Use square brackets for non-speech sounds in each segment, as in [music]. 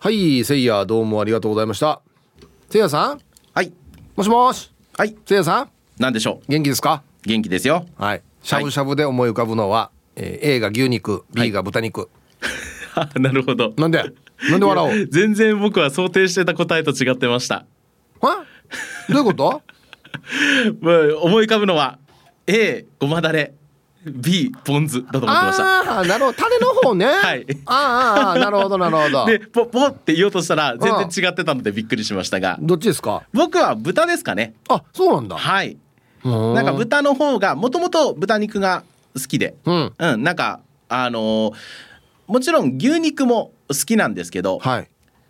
はいせいやどうもありがとうございました。せいやさん？はい。もしもし？はい。せいやさん？なんでしょ元気ですか？う元気ですよ。はい。しゃぶしゃぶで思い浮かぶのは、えー A が牛肉 B が豚肉、[laughs] なるほど。なんで？なんで笑おう？全然僕は想定してた答えと違ってました。はどういうこと？[laughs] まあ思い浮かぶのは A ごまだれ B ポン酢だと思ってました。あなるほど。種の方ね。[laughs] はい。あーあーなるほどなるほど。でポポって言おうとしたら全然違ってたのでびっくりしましたが。どっちですか？僕は豚ですかね。あそうなんだ。はい。ななんか豚の方がもともと豚肉が好きで。うん。うんなんかあのーもちろん牛肉も好きなんですけどはい。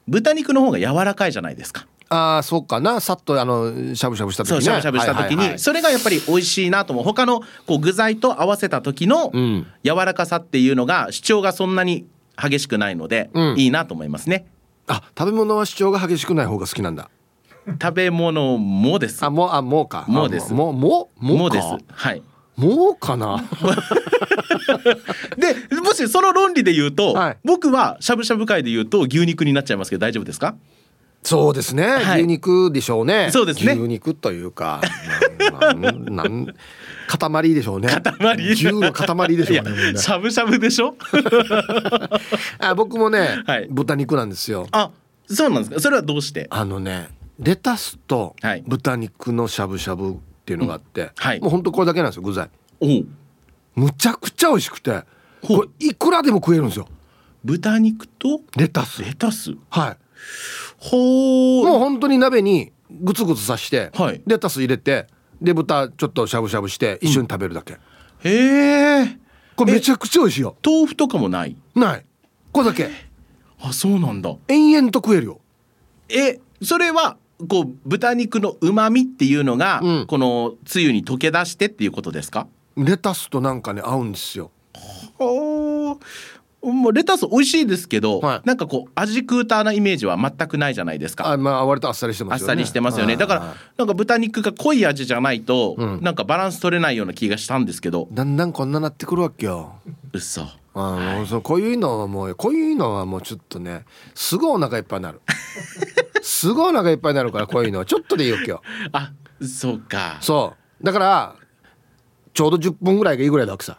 豚肉の方が柔らかいじゃないですかああそうかな。さっとあのしゃぶしゃぶした時ね。そうしゃぶしゃぶした時にそれがやっぱり美味しいなと。思う他のこう具材と合わせた時のうん。柔らかさっていうのが主張がそんなに激しくないのでうん。いいなと思いますね。あ食べ物は主張が激しくない方が好きなんだ。食べ物もです。あもうあもうか。もうです。あもうももです。はい。もうかな。[laughs] でもしその論理で言うと、はい。僕はしゃぶしゃぶ界で言うと牛肉になっちゃいますけど大丈夫ですか？そうですね、はい。牛肉でしょうね。そうですね。牛肉というか。なん塊でしょうね。塊。牛の塊でしょうねしゃぶしゃぶでしょ？[laughs] あ僕もね、はい。豚肉なんですよ。あそうなんですか？それはどうして？あのねレタスとはい。豚肉のしゃぶしゃぶっていうのがあって、はい。もうほんとこれだけなんですよ具材。おう。むちゃくちゃ美味しくてこれいくらでも食えるんですよ。豚肉とレタス。レタス？はいほうもう本当に鍋にグツグツさして、はい。レタス入れてで豚ちょっとしゃぶしゃぶして一緒に食べるだけ、へえこれめちゃくちゃ美味しいよ。豆腐とかもない？ない。これだけ。あそうなんだ。延々と食えるよ。えそれはこう豚肉の旨味っていうのが、うん。このつゆに溶け出してっていうことですか？レタスとなんかね合うんですよ。おもうレタス美味しいですけど、はい。なんかこう味クーターなイメージは全くないじゃないですか。あまあ割とあっさりしてますよね。あっさりしてますよね。だからなんか豚肉が濃い味じゃないと、うん。なんかバランス取れないような気がしたんですけど。だんだんこんななってくるわけよ。うあもうそのこういうのはもうこういうのはもうちょっとねすごいお腹いっぱいになる。[laughs] すごいお腹いっぱいになるからこういうのは。ちょっとでいいわけよ。あそうか。そう。だからちょうど10分ぐらいがいいぐらいだわけさ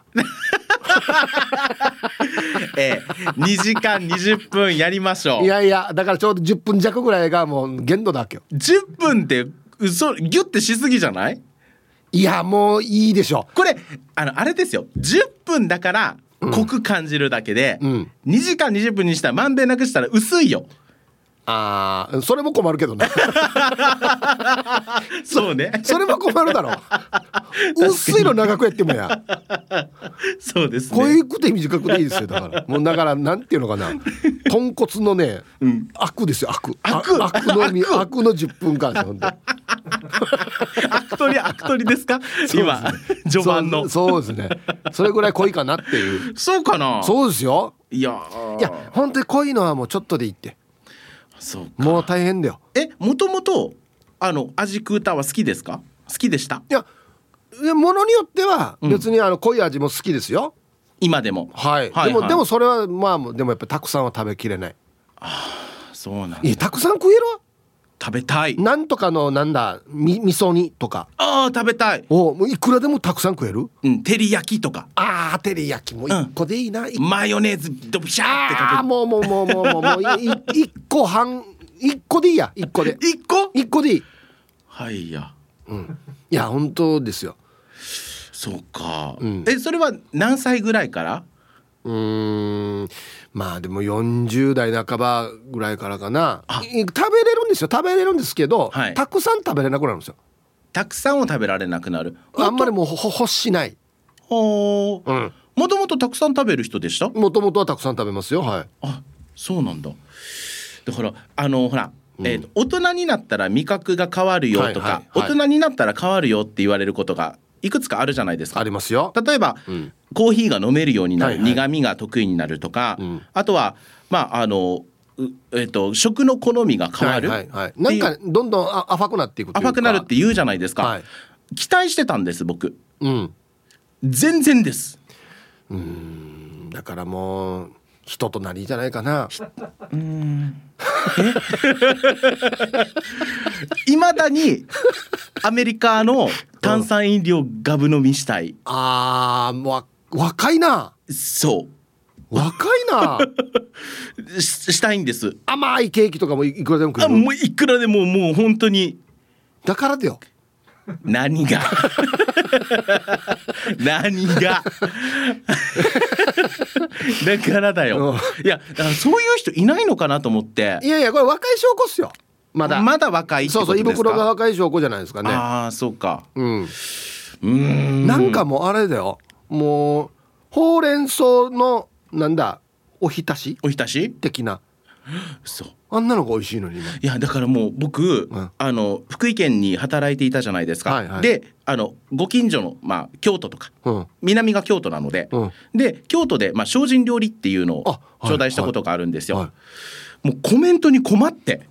えー、2時間20分やりましょう。いやいやだからちょうど10分弱ぐらいがもう限度だわけよ。10分って嘘ギュッてしすぎじゃない？いやもういいでしょこれあのあれですよ。10分だから濃く感じるだけで、うん。2時間20分にしたらまんべんなくしたら薄いよあーそれも困るけどね。[laughs] そうね。[laughs] それも困るだろ。薄いの長くやってもや。そうです濃ねいくて短くていいですよだから。[laughs] もうだからなんていうのかな。豚骨のね、ん。悪ですよ。悪。悪？あ悪のみ悪？の10分間ですよほんで悪取り悪取りですか今序盤の。そうですね。それぐらい濃いかなっていう。そうかな？そうですよ。いやー。いや本当に濃いのはもうちょっとでいいってそうか。もう大変だよ。えもともとあの味クーターは好きですか？好きでした？いやものによってはうん。別にあの濃い味も好きですよ、今でも。はい、はいはい。でもでもそれはまあでもやっぱたくさんは食べきれない。そうなんだ。いやたくさん食える食べたい。なんとかのなんだみ味噌煮とか。あー食べたい。おもういくらでもたくさん食える？うん照り焼きとか。あー照り焼きも一個でいいな、マヨネーズドブシャーってあーかもうもうもうもうもうもう一個半一個でいいや一個で。け一個一個でいい。はいや。いや本当ですよ。そうか、うん。えそれは何歳ぐらいから？うーん。まあでも40代半ばぐらいからかな。い食べれるんですよ。食べれるんですけど、はい。たくさん食べれなくなるんですよ。たくさんを食べられなくなる。あんまりもうほ欲しない。ほー。うん。もともとたくさん食べる人でした？もともとはたくさん食べますよ。はい。あそうなんだ。だからあのほら、えーと大人になったら味覚が変わるよとか、はいはいはい。大人になったら変わるよって言われることがいくつかあるじゃないですか。ありますよ。例えば、うん。コーヒーが飲めるようになる、はいはい。苦味が得意になるとか、うん。あとはまああのうえっ、と食の好みが変わる、はいはいはい、なんかどんどんあ甘くなっていく甘くなるって言うじゃないですか、はい。期待してたんです僕。うん。全然です。だからもう人となりじゃないかな。いま [laughs] だにアメリカの炭酸飲料ガブ飲みしたい。あーもうわ若いな。そ若いな。う [laughs] ししたいんです。甘いケーキとかもいいくらでも食えるあもういくらでももう本当に。だからだよ。何が？[laughs] 何が？だからだよ。いやだからそういう人いないのかなと思って。いやいやこれ若い証拠っすよ。まだ。まだ若いそうそう胃袋が若い証拠じゃないですかね。ああそうか。うん。うーん。なんかもうあれだよ。もうほうれん草のなんだおひたし？おひたし？的なそうあんなのが美味しいのにねいやだからもう僕、うん。あの福井県に働いていたじゃないですか、はいはい。であのご近所の、まあ、京都とかうん。南が京都なので、うん。で京都で、まあ、精進料理っていうのを頂戴したことがあるんですよ、はい。もうコメントに困って。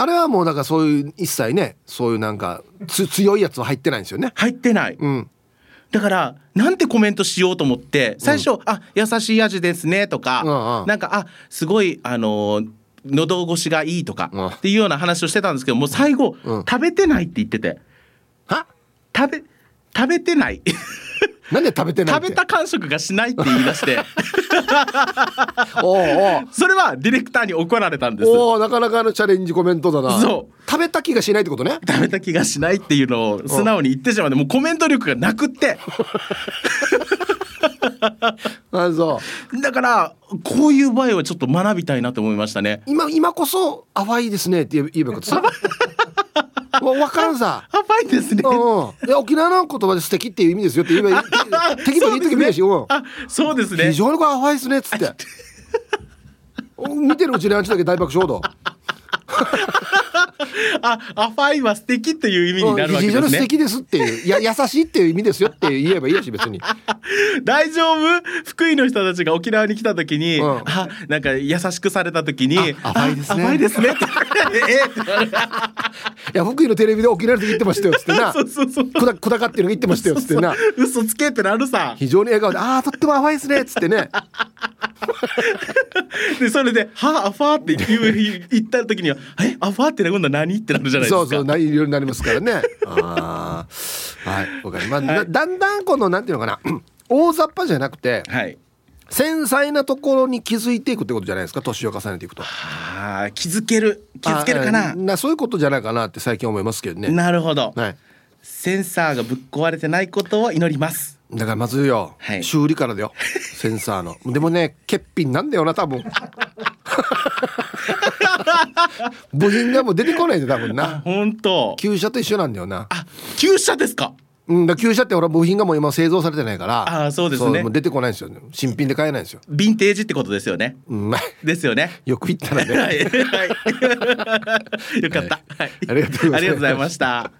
あれはもうだからそういう一切ねそういうなんかつ強いやつは入ってないんですよね。入ってない。うんだからなんてコメントしようと思って最初「あ優しい味ですね」とか、うんうん。なんか「あすごいあのー喉越しがいい」とか、うん。っていうような話をしてたんですけどもう最後、うん。食べてないって言ってて。は？食べ食べてないなんで食べてないっ食てべた感触がしないって言い出して。おうおう。それはディレクターに怒られたんです。おおなかなかのチャレンジコメントだな。そう。食べた気がしないってことね？食べた気がしないっていうのを素直に言ってしまってもうコメント力がなくって。[laughs] あそう。だからこういう場合はちょっと学びたいなと思いましたね。今今こそ淡いですねって言えばよかったさわ分からんさ。やばいですね。うんうん。いや沖縄の言葉で素敵っていう意味ですよって言えばいい。適当に言ってくれるし、そうですね。非常にこれ淡いですねっつって。見てるうちにあんちだけ大爆笑だ。[laughs] あアファイは素敵っていう意味になるわけ非常に素ですね敵ですっていう。いや優しいっていう意味ですよって言えばいいやし別に。[laughs] 大丈夫？福井の人たちが沖縄に来た時に、うん。あなんか優しくされた時にあアファイですね。あアファイですね [laughs] いや福井のテレビで沖縄の時言ってましたよっつってな。[laughs] そうそうそう。くだかってるの言ってましたよっつってな。嘘つけってなるさ。非常に笑顔で「ああとっても淡いですね」っつってね。[laughs] でそれで「はあアファー」って言う言った時には「えアファーって今度は何?」ってなるじゃないですか。そうそうないろいろなりますからね。ああはいわかります、だだんだんこのなんていうのかな [clears throat] 大雑把じゃなくてはい繊細なところに気づいていくってことじゃないですか？年を重ねていくと。あー気づける。気づけるかな？あなそういうことじゃないかなって最近思いますけどね。なるほど。はい。センサーがぶっ壊れてないことを祈ります。だからまずよ、はい。修理からだよ。[laughs] センサーの。でもね欠品なんだよな多分。[laughs] 部品がもう出てこないんだよ多分な。本当旧車と一緒なんだよな。あ旧車ですか？うん。だ旧車ってほら部品がもう今製造されてないからあーそうですね。出てこないんですよ。新品で買えないんですよ、ヴィンテージってことですよね。うん。まあですよね。よく言ったらね、はい、はい、[laughs] よかった、はい、ありがとうございます。ありがとうございました。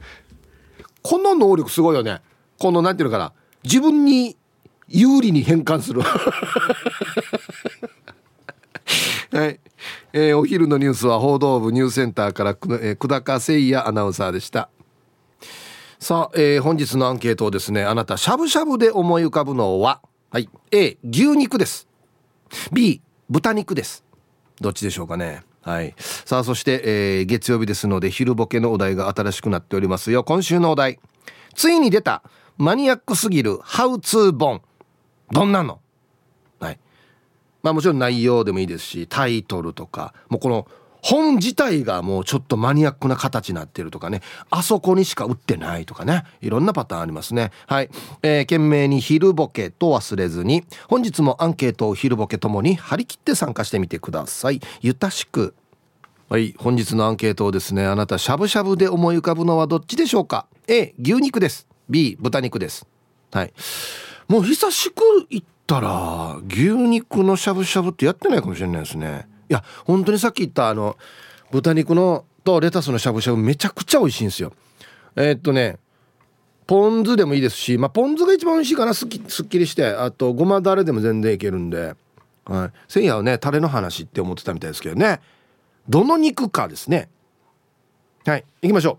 この能力すごいよね。このなんていうのかな。自分に有利に変換する。[laughs] はい、えーお昼のニュースは報道部ニュースセンターからく、えー、久高誠也アナウンサーでしたさあ、えー本日のアンケートをですねあなたしゃぶしゃぶで思い浮かぶのははい A 牛肉です。B 豚肉です。どっちでしょうかね。はい。さあそして、えー月曜日ですので昼ボケのお題が新しくなっておりますよ。今週のお題。ついに出たマニアックすぎるハウツー本。どんなの？はい。まあもちろん内容でもいいですしタイトルとかもうこの本自体がもうちょっとマニアックな形になってるとかね。あそこにしか売ってないとかね。いろんなパターンありますね。はい、えー、懸命に昼ボケと忘れずに本日もアンケートを昼ボケともに張り切って参加してみてください。ゆたしく。はい。本日のアンケートをですねあなたしゃぶしゃぶで思い浮かぶのはどっちでしょうか？A 牛肉です。B 豚肉です。はい。もう久しく行ったら牛肉のしゃぶしゃぶってやってないかもしれないですね。や本当にさっき言ったあの豚肉のとレタスのしゃぶしゃぶめちゃくちゃ美味しいんですよ。えーっとねポン酢でもいいですし、まあ、ポン酢が一番美味しいかなすっきすっきりして。あとごまだれでも全然いけるんで、はい、せいやはねタレの話って思ってたみたいですけどね。どの肉かですね。はい行きましょ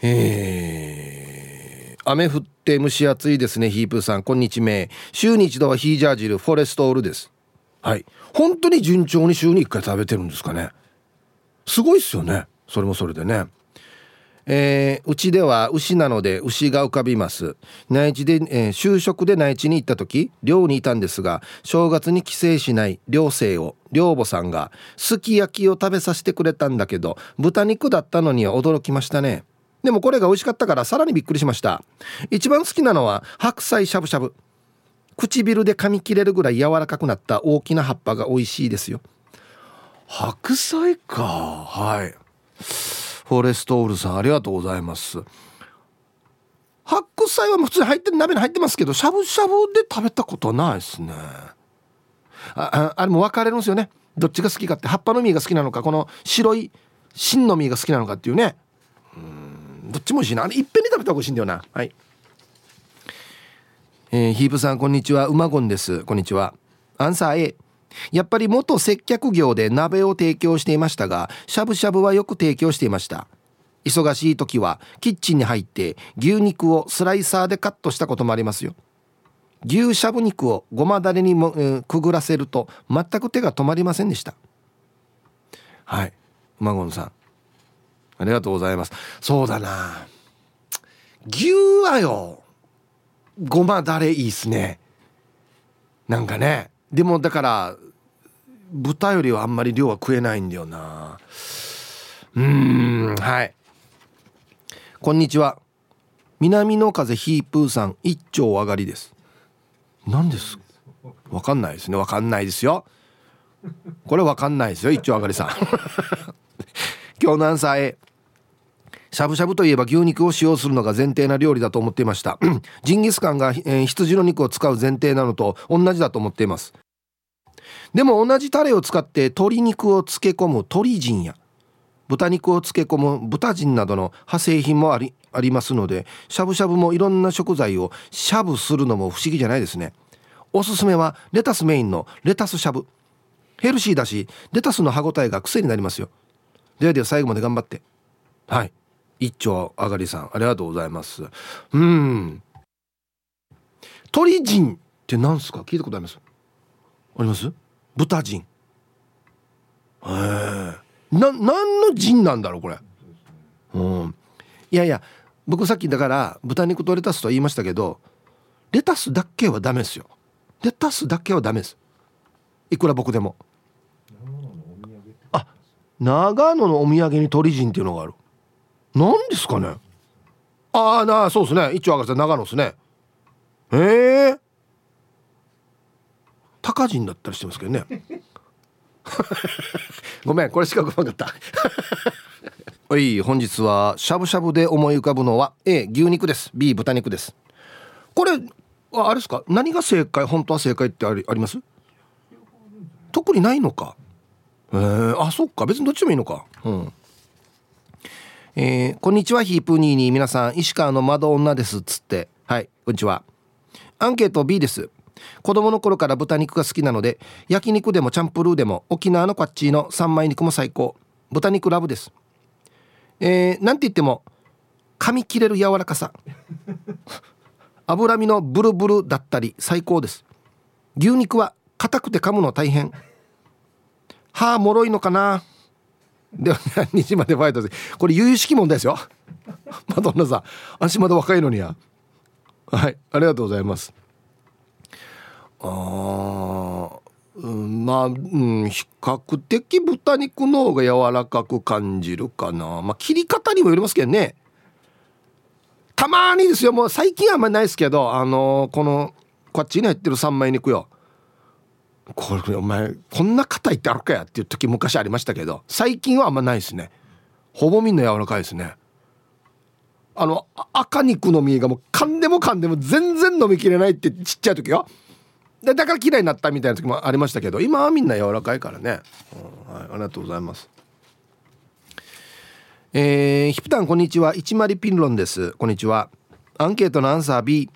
う。えー、雨降って蒸し暑いですねヒープーさん。こんにちは。週に一度はヒージャー汁フォレストオールです。はい。本当に順調に週に1回食べてるんですかね。すごいっすよね。それもそれでね。えー、うちでは牛なので牛が浮かびます。内地で、えー、就職で内地に行った時寮にいたんですが正月に帰省しない寮生を寮母さんがすき焼きを食べさせてくれたんだけど豚肉だったのには驚きましたね。でもこれが美味しかったからさらにびっくりしました。一番好きなのは白菜しゃぶしゃぶ。唇で噛み切れるぐらい柔らかくなった大きな葉っぱが美味しいですよ。白菜か。はい。フォレストオールさんありがとうございます。白菜は普通に入って鍋に入ってますけどしゃぶしゃぶで食べたことないですね。ああれも分かれるんですよね。どっちが好きかって。葉っぱの実が好きなのかこの白い芯の実が好きなのかっていうね。うん。どっちも美味しいな。あれいっぺんに食べた方が美味しいんだよな。はい。えー、ヒープさんこんにちは。うまごんです。こんにちは。アンサー A やっぱり元接客業で鍋を提供していましたがしゃぶしゃぶはよく提供していました。忙しい時はキッチンに入って牛肉をスライサーでカットしたこともありますよ。牛しゃぶ肉をごまだれにも、えー、くぐらせると全く手が止まりませんでした。はい。馬ゴンさん。ありがとうございます。そうだな。牛はよ。ごまだれいいっすね。なんかね。でもだから豚よりはあんまり量は食えないんだよな。うんはい。こんにちは。南の風ヒープーさん一丁上がりです。何です？わかんないですね。わかんないですよ。これわかんないですよ一丁上がりさん。[laughs] 今日何歳しゃぶしゃぶといえば牛肉を使用するのが前提な料理だと思っていました。[clears throat] ジンギスカンが、え、羊の肉を使う前提なのと同じだと思っています。でも同じタレを使って鶏肉を漬け込む鶏人や豚肉を漬け込む豚人などの派生品もありありますのでしゃぶしゃぶもいろんな食材をしゃぶするのも不思議じゃないですね。おすすめはレタスメインのレタスしゃぶ。ヘルシーだしレタスの歯ごたえが癖になりますよ。ではでは最後まで頑張って。はい。一丁あがりさんありがとうございます。うん。鳥人って何すか？聞いたことあります？あります？豚人。へえ。な何の人なんだろうこれ？うん。いやいや僕さっきだから豚肉とレタスと言いましたけどレタスだけはダメですよ。レタスだけはダメです。いくら僕でも。あ長野のお土産に鳥人っていうのがある。何ですかね？ああなあそうですね。一応上がって長野ですね。ええー、高人だったりしてますけどね。[laughs] ごめんこれしかごめんかった。はい本日はしゃぶしゃぶで思い浮かぶのは A 牛肉です。B 豚肉です。これあれですか？何が正解？本当は正解ってありあります？特にないのか。えー、あそっか。別にどっちでもいいのか。うんえー、こんにちはヒープニーニー。皆さん石川の窓女ですっつって。はいこんにちは。アンケート B です。子供の頃から豚肉が好きなので焼肉でもチャンプルーでも沖縄のこっちの三枚肉も最高。豚肉ラブです。えー、なんて言っても噛み切れる柔らかさ。[laughs] 脂身のブルブルだったり最高です。牛肉は硬くて噛むの大変。歯もろいのかな。では何日までファイトでこれ由々しき問題ですよ。[laughs] マドンナさん足まだ若いのにや。はいありがとうございます。あうん、まあ、うん、比較的豚肉の方が柔らかく感じるかな。まあ切り方にもよりますけどね。たまにですよ。もう最近はあんまりないですけどあのー、このこっちに入ってる三枚肉よ。これお前こんな硬いってあるかやっていう時昔ありましたけど最近はあんまないですね。ほぼみんな柔らかいですね。あの赤肉の実がもう噛んでも噛んでも全然飲みきれないってちっちゃい時よ。でだから嫌いになったみたいな時もありましたけど今はみんな柔らかいからね、うん、はい、ありがとうございます。えー、ヒプタンこんにちは。一丸ピンロンです。こんにちは。アンケートのアンサー B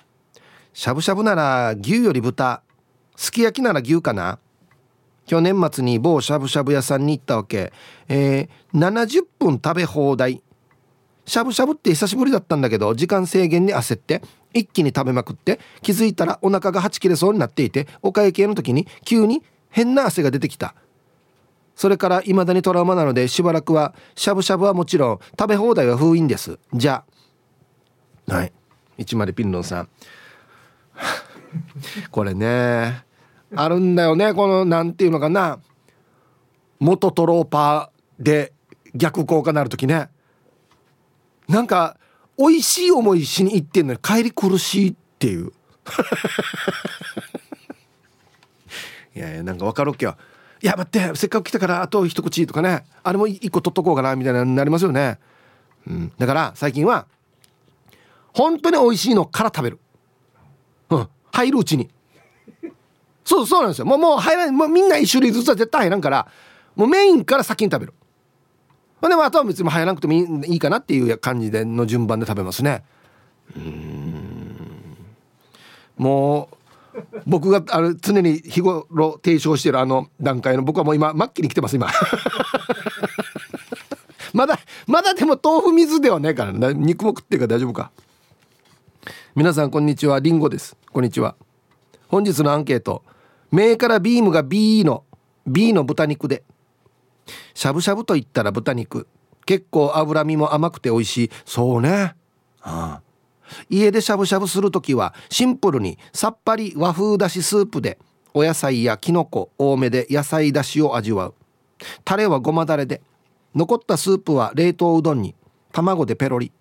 しゃぶしゃぶなら牛より豚。すき焼きなら牛かな？去年末に某しゃぶしゃぶ屋さんに行ったわけ、えー、70分食べ放題。しゃぶしゃぶって久しぶりだったんだけど時間制限に焦って一気に食べまくって気づいたらお腹がはち切れそうになっていてお会計の時に急に変な汗が出てきた。それから未だにトラウマなのでしばらくはしゃぶしゃぶはもちろん食べ放題は封印です。じゃあ。はい。一丸ピンロンさん。[laughs] これね。あるんだよねこのなんていうのかな。元トローパーで逆効果なる時ね。なんか美味しい思いしに行ってんのに帰り苦しいっていう。[laughs] いやいやなんか分かるっけよ。いや待ってせっかく来たからあと一口とかね。あれも一個取っとこうかなみたいなになりますよね、うん、だから最近は本当に美味しいのから食べる。うん。入るうちに。そうそうなんですよ。もうもう入らないもうみんな一種類ずつは絶対入らんからもうメインから先に食べる。でもあとは別に入らなくてもいいかなっていう感じでの順番で食べますね。うん。もう僕があの常に日頃提唱してるあの段階の僕はもう今末期に来てます今。[laughs] まだまだでも豆腐水ではないから肉も食ってるから大丈夫か。皆さんこんにちは。りんごです。こんにちは。本日のアンケート。目からビームが B の B の豚肉で。しゃぶしゃぶといったら豚肉。結構脂身も甘くて美味しい。そうね、はあ、家でしゃぶしゃぶする時はシンプルにさっぱり和風だしスープでお野菜やきのこ多めで野菜だしを味わう。タレはごまだれで残ったスープは冷凍うどんに卵でペロリ。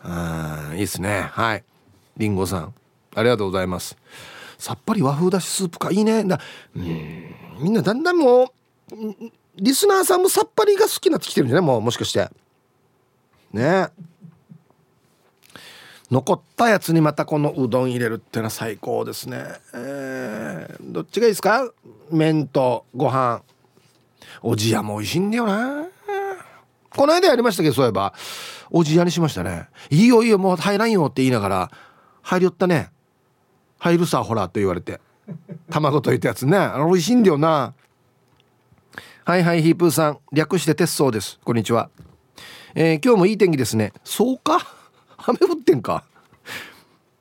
あいいっすね。はい。りんごさんありがとうございますさっぱり和風だしスープかいいね。だうんみんなだんだんもうリスナーさんもさっぱりが好きになってきてるんじゃない？もうもしかして。ね。残ったやつにまたこのうどん入れるってのは最高ですね。えー、どっちがいいですか？麺とご飯。おじやも美味しいんだよな。この間やりましたけどそういえば。おじやにしましたね。いいよいいよもう入らんよって言いながら。入りよったね。入るさほらと言われて。卵といたやつね。美味しいんだよな。はいはいヒープーさん。略して鉄道です。こんにちは、えー、今日もいい天気ですね。そうか？[laughs] 雨降ってんか？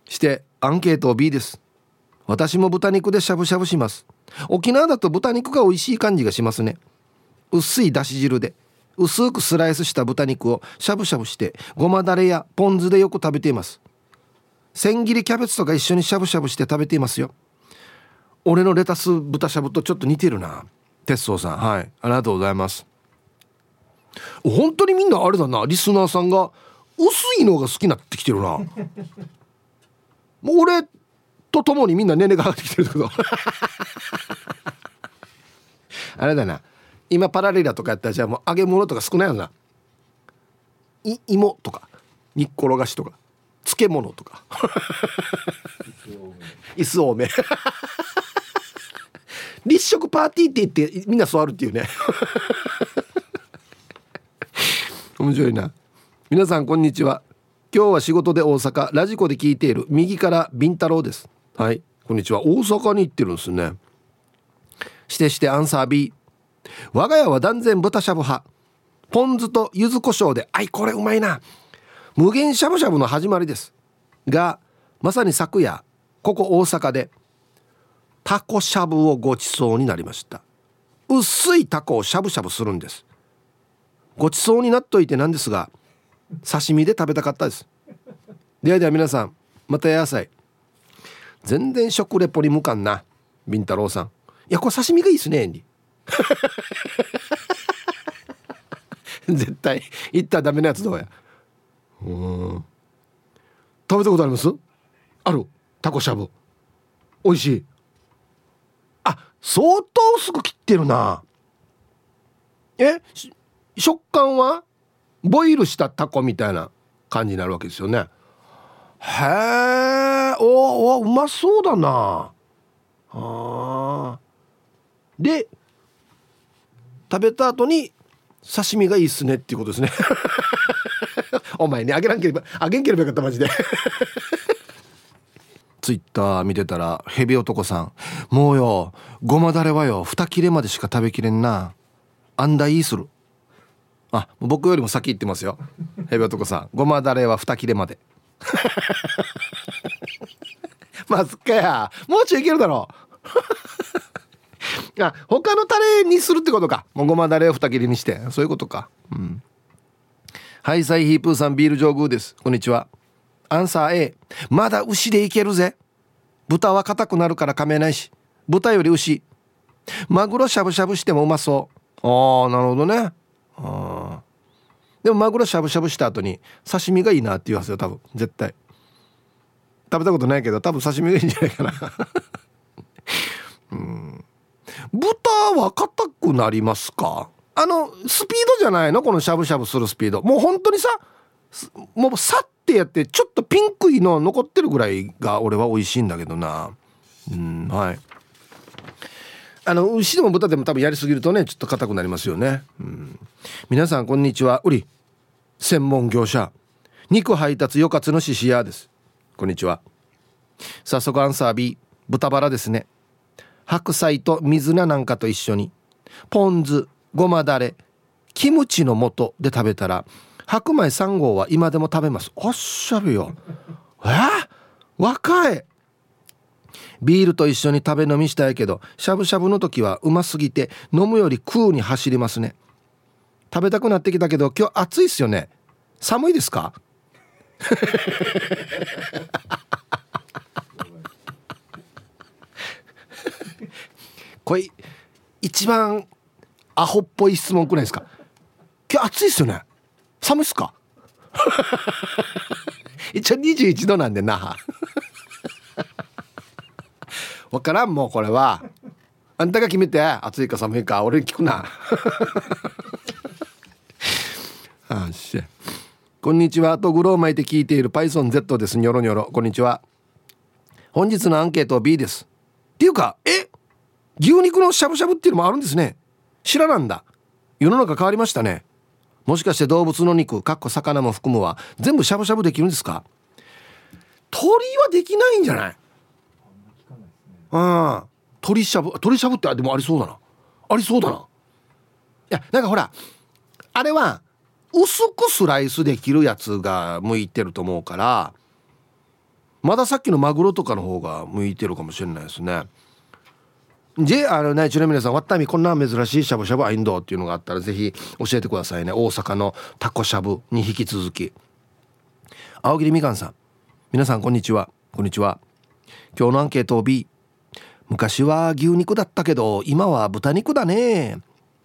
してアンケート B です。私も豚肉でしゃぶしゃぶします。沖縄だと豚肉が美味しい感じがしますね。薄いだし汁で薄くスライスした豚肉をしゃぶしゃぶしてごまだれやポン酢でよく食べています。千切りキャベツとか一緒にしゃぶしゃぶして食べていますよ。俺のレタス豚しゃぶとちょっと似てるな。鉄道さん。はい。ありがとうございます。本当にみんなあれだな。リスナーさんが薄いのが好きになってきてるな。[laughs] もう俺と共にみんな年齢が上がってきてるけど [laughs] あれだな。今パラレラとかやったらじゃあもう揚げ物とか少ないよな。い芋とか。煮っころがしとか漬物とか。椅子多め。立食パーティーって言ってみんな座るっていうね。面白いな。皆さんこんにちは。今日は仕事で大阪。ラジコで聞いている。右からビンタロウです。はい。こんにちは。大阪に行ってるんですね。してしてアンサー B 我が家は断然豚しゃぶ派。ポン酢と柚子胡椒であいこれうまいな。無限しゃぶしゃぶの始まりです。がまさに昨夜ここ大阪でタコしゃぶをごちそうになりました。薄いタコをしゃぶしゃぶするんです。ごちそうになっといてなんですが刺身で食べたかったです。ではでは皆さんまた野菜全然食レポに向かんなビンタロウさん。いやこれ刺身がいいっすね [laughs] 絶対言ったらダメなやつどうや。うん。食べたことあります？ある。タコしゃぶ。美味しい。あ相当薄く切ってるな。え？食感は？ボイルしたタコみたいな感じになるわけですよね。へえおおうまそうだな。あで食べた後に刺身がいいっすねっていうことですね。[laughs] お前ねあげらんければあげんければよかったマジで。[laughs] ツイッター見てたらヘビ男さん。もうよごまだれはよ二切れまでしか食べきれんな。あんだいいする。あ僕よりも先行ってますよ。ヘビ男さん。ごまだれは2切れまで。まずっかやもうちょいいけるだろ。うあ他のタレにするってことか。もうごまだれを2切れにして。そういうことか。うん。はいサイヒープーさんビール上宮です。こんにちは。アンサー A まだ牛でいけるぜ。豚は硬くなるから噛めないし。豚より牛。マグロしゃぶしゃぶしてもうまそう。ああなるほどね。あでもマグロしゃぶしゃぶした後に刺身がいいなって言わせよ多分。絶対。食べたことないけど多分刺身がいいんじゃないかな。[laughs] うん。豚は硬くなりますか？あのスピードじゃないの？このしゃぶしゃぶするスピード。もう本当にさもうさってやってちょっとピンクいの残ってるぐらいが俺は美味しいんだけどな。うんはい。あの牛でも豚でも多分やりすぎるとねちょっと硬くなりますよね、うん、皆さんこんにちは。売り専門業者。肉配達よかつの獅子屋です。こんにちは。早速アンサー B 豚バラですね。白菜と水菜なんかと一緒にポン酢ごまだれキムチの素で食べたら白米3合は今でも食べます。おっしゃるよ。え？ー、若い。ビールと一緒に食べ飲みしたいけどしゃぶしゃぶの時はうますぎて飲むより食うに走りますね。食べたくなってきたけど今日暑いっすよね。寒いですか？[laughs] これ一番アホっぽい質問くないですか？今日暑いっすよね。寒いっすか？[laughs] 一応21度なんでな分 [laughs] からんもうこれは。あんたが決めて暑いか寒いか俺に聞くな。[laughs] あしこんにちは。とグロー巻いて聞いている PythonZ です。ニョロニョロ。こんにちは。本日のアンケート B です。っていうかえ？牛肉のしゃぶしゃぶっていうのもあるんですね。知らなんだ。世の中変わりましたね。もしかして動物の肉かっこ魚も含むは全部しゃぶしゃぶできるんですか？鳥はできないんじゃない？うん。鳥しゃぶ鳥しゃぶってでもありそうだな。ありそうだな。いやなんかほらあれは薄くスライスできるやつが向いてると思うからまださっきのマグロとかの方が向いてるかもしれないですねじゃあのねちなみにさんわったみこんな珍しいしゃぶしゃぶアインドっていうのがあったらぜひ教えてくださいね。大阪のタコしゃぶに引き続き。青桐みかんさん皆さんこんにちは。こんにちは今日のアンケート B 昔は牛肉だったけど今は豚肉だね。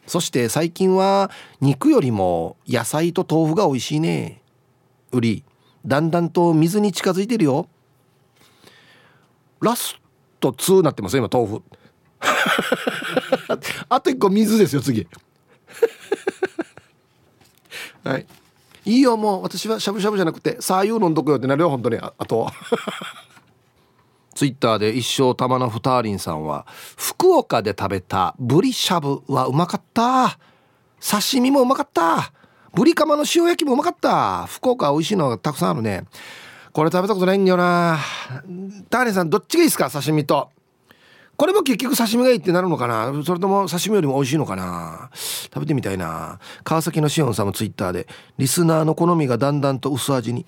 そして最近は肉よりも野菜と豆腐が美味しいね。売りだんだんと水に近づいてるよ。ラスト2なってます今豆腐。[laughs] あと1個水ですよ次。[laughs] はい。いいよもう私はしゃぶしゃぶじゃなくてさあいう飲んどくよってなるよ本当に。あと [laughs] ツイッターで一生玉のふたりんさんは福岡で食べたブリしゃぶはうまかった。刺身もうまかった。ブリカマの塩焼きもうまかった。福岡美味しいのがたくさんあるね。これ食べたことないんだよな。ターレンさんどっちがいいですか刺身と？これも結局刺身がいいってなるのかな？それとも刺身よりも美味しいのかな？食べてみたいな。川崎のしおんさんもツイッターでリスナーの好みがだんだんと薄味に。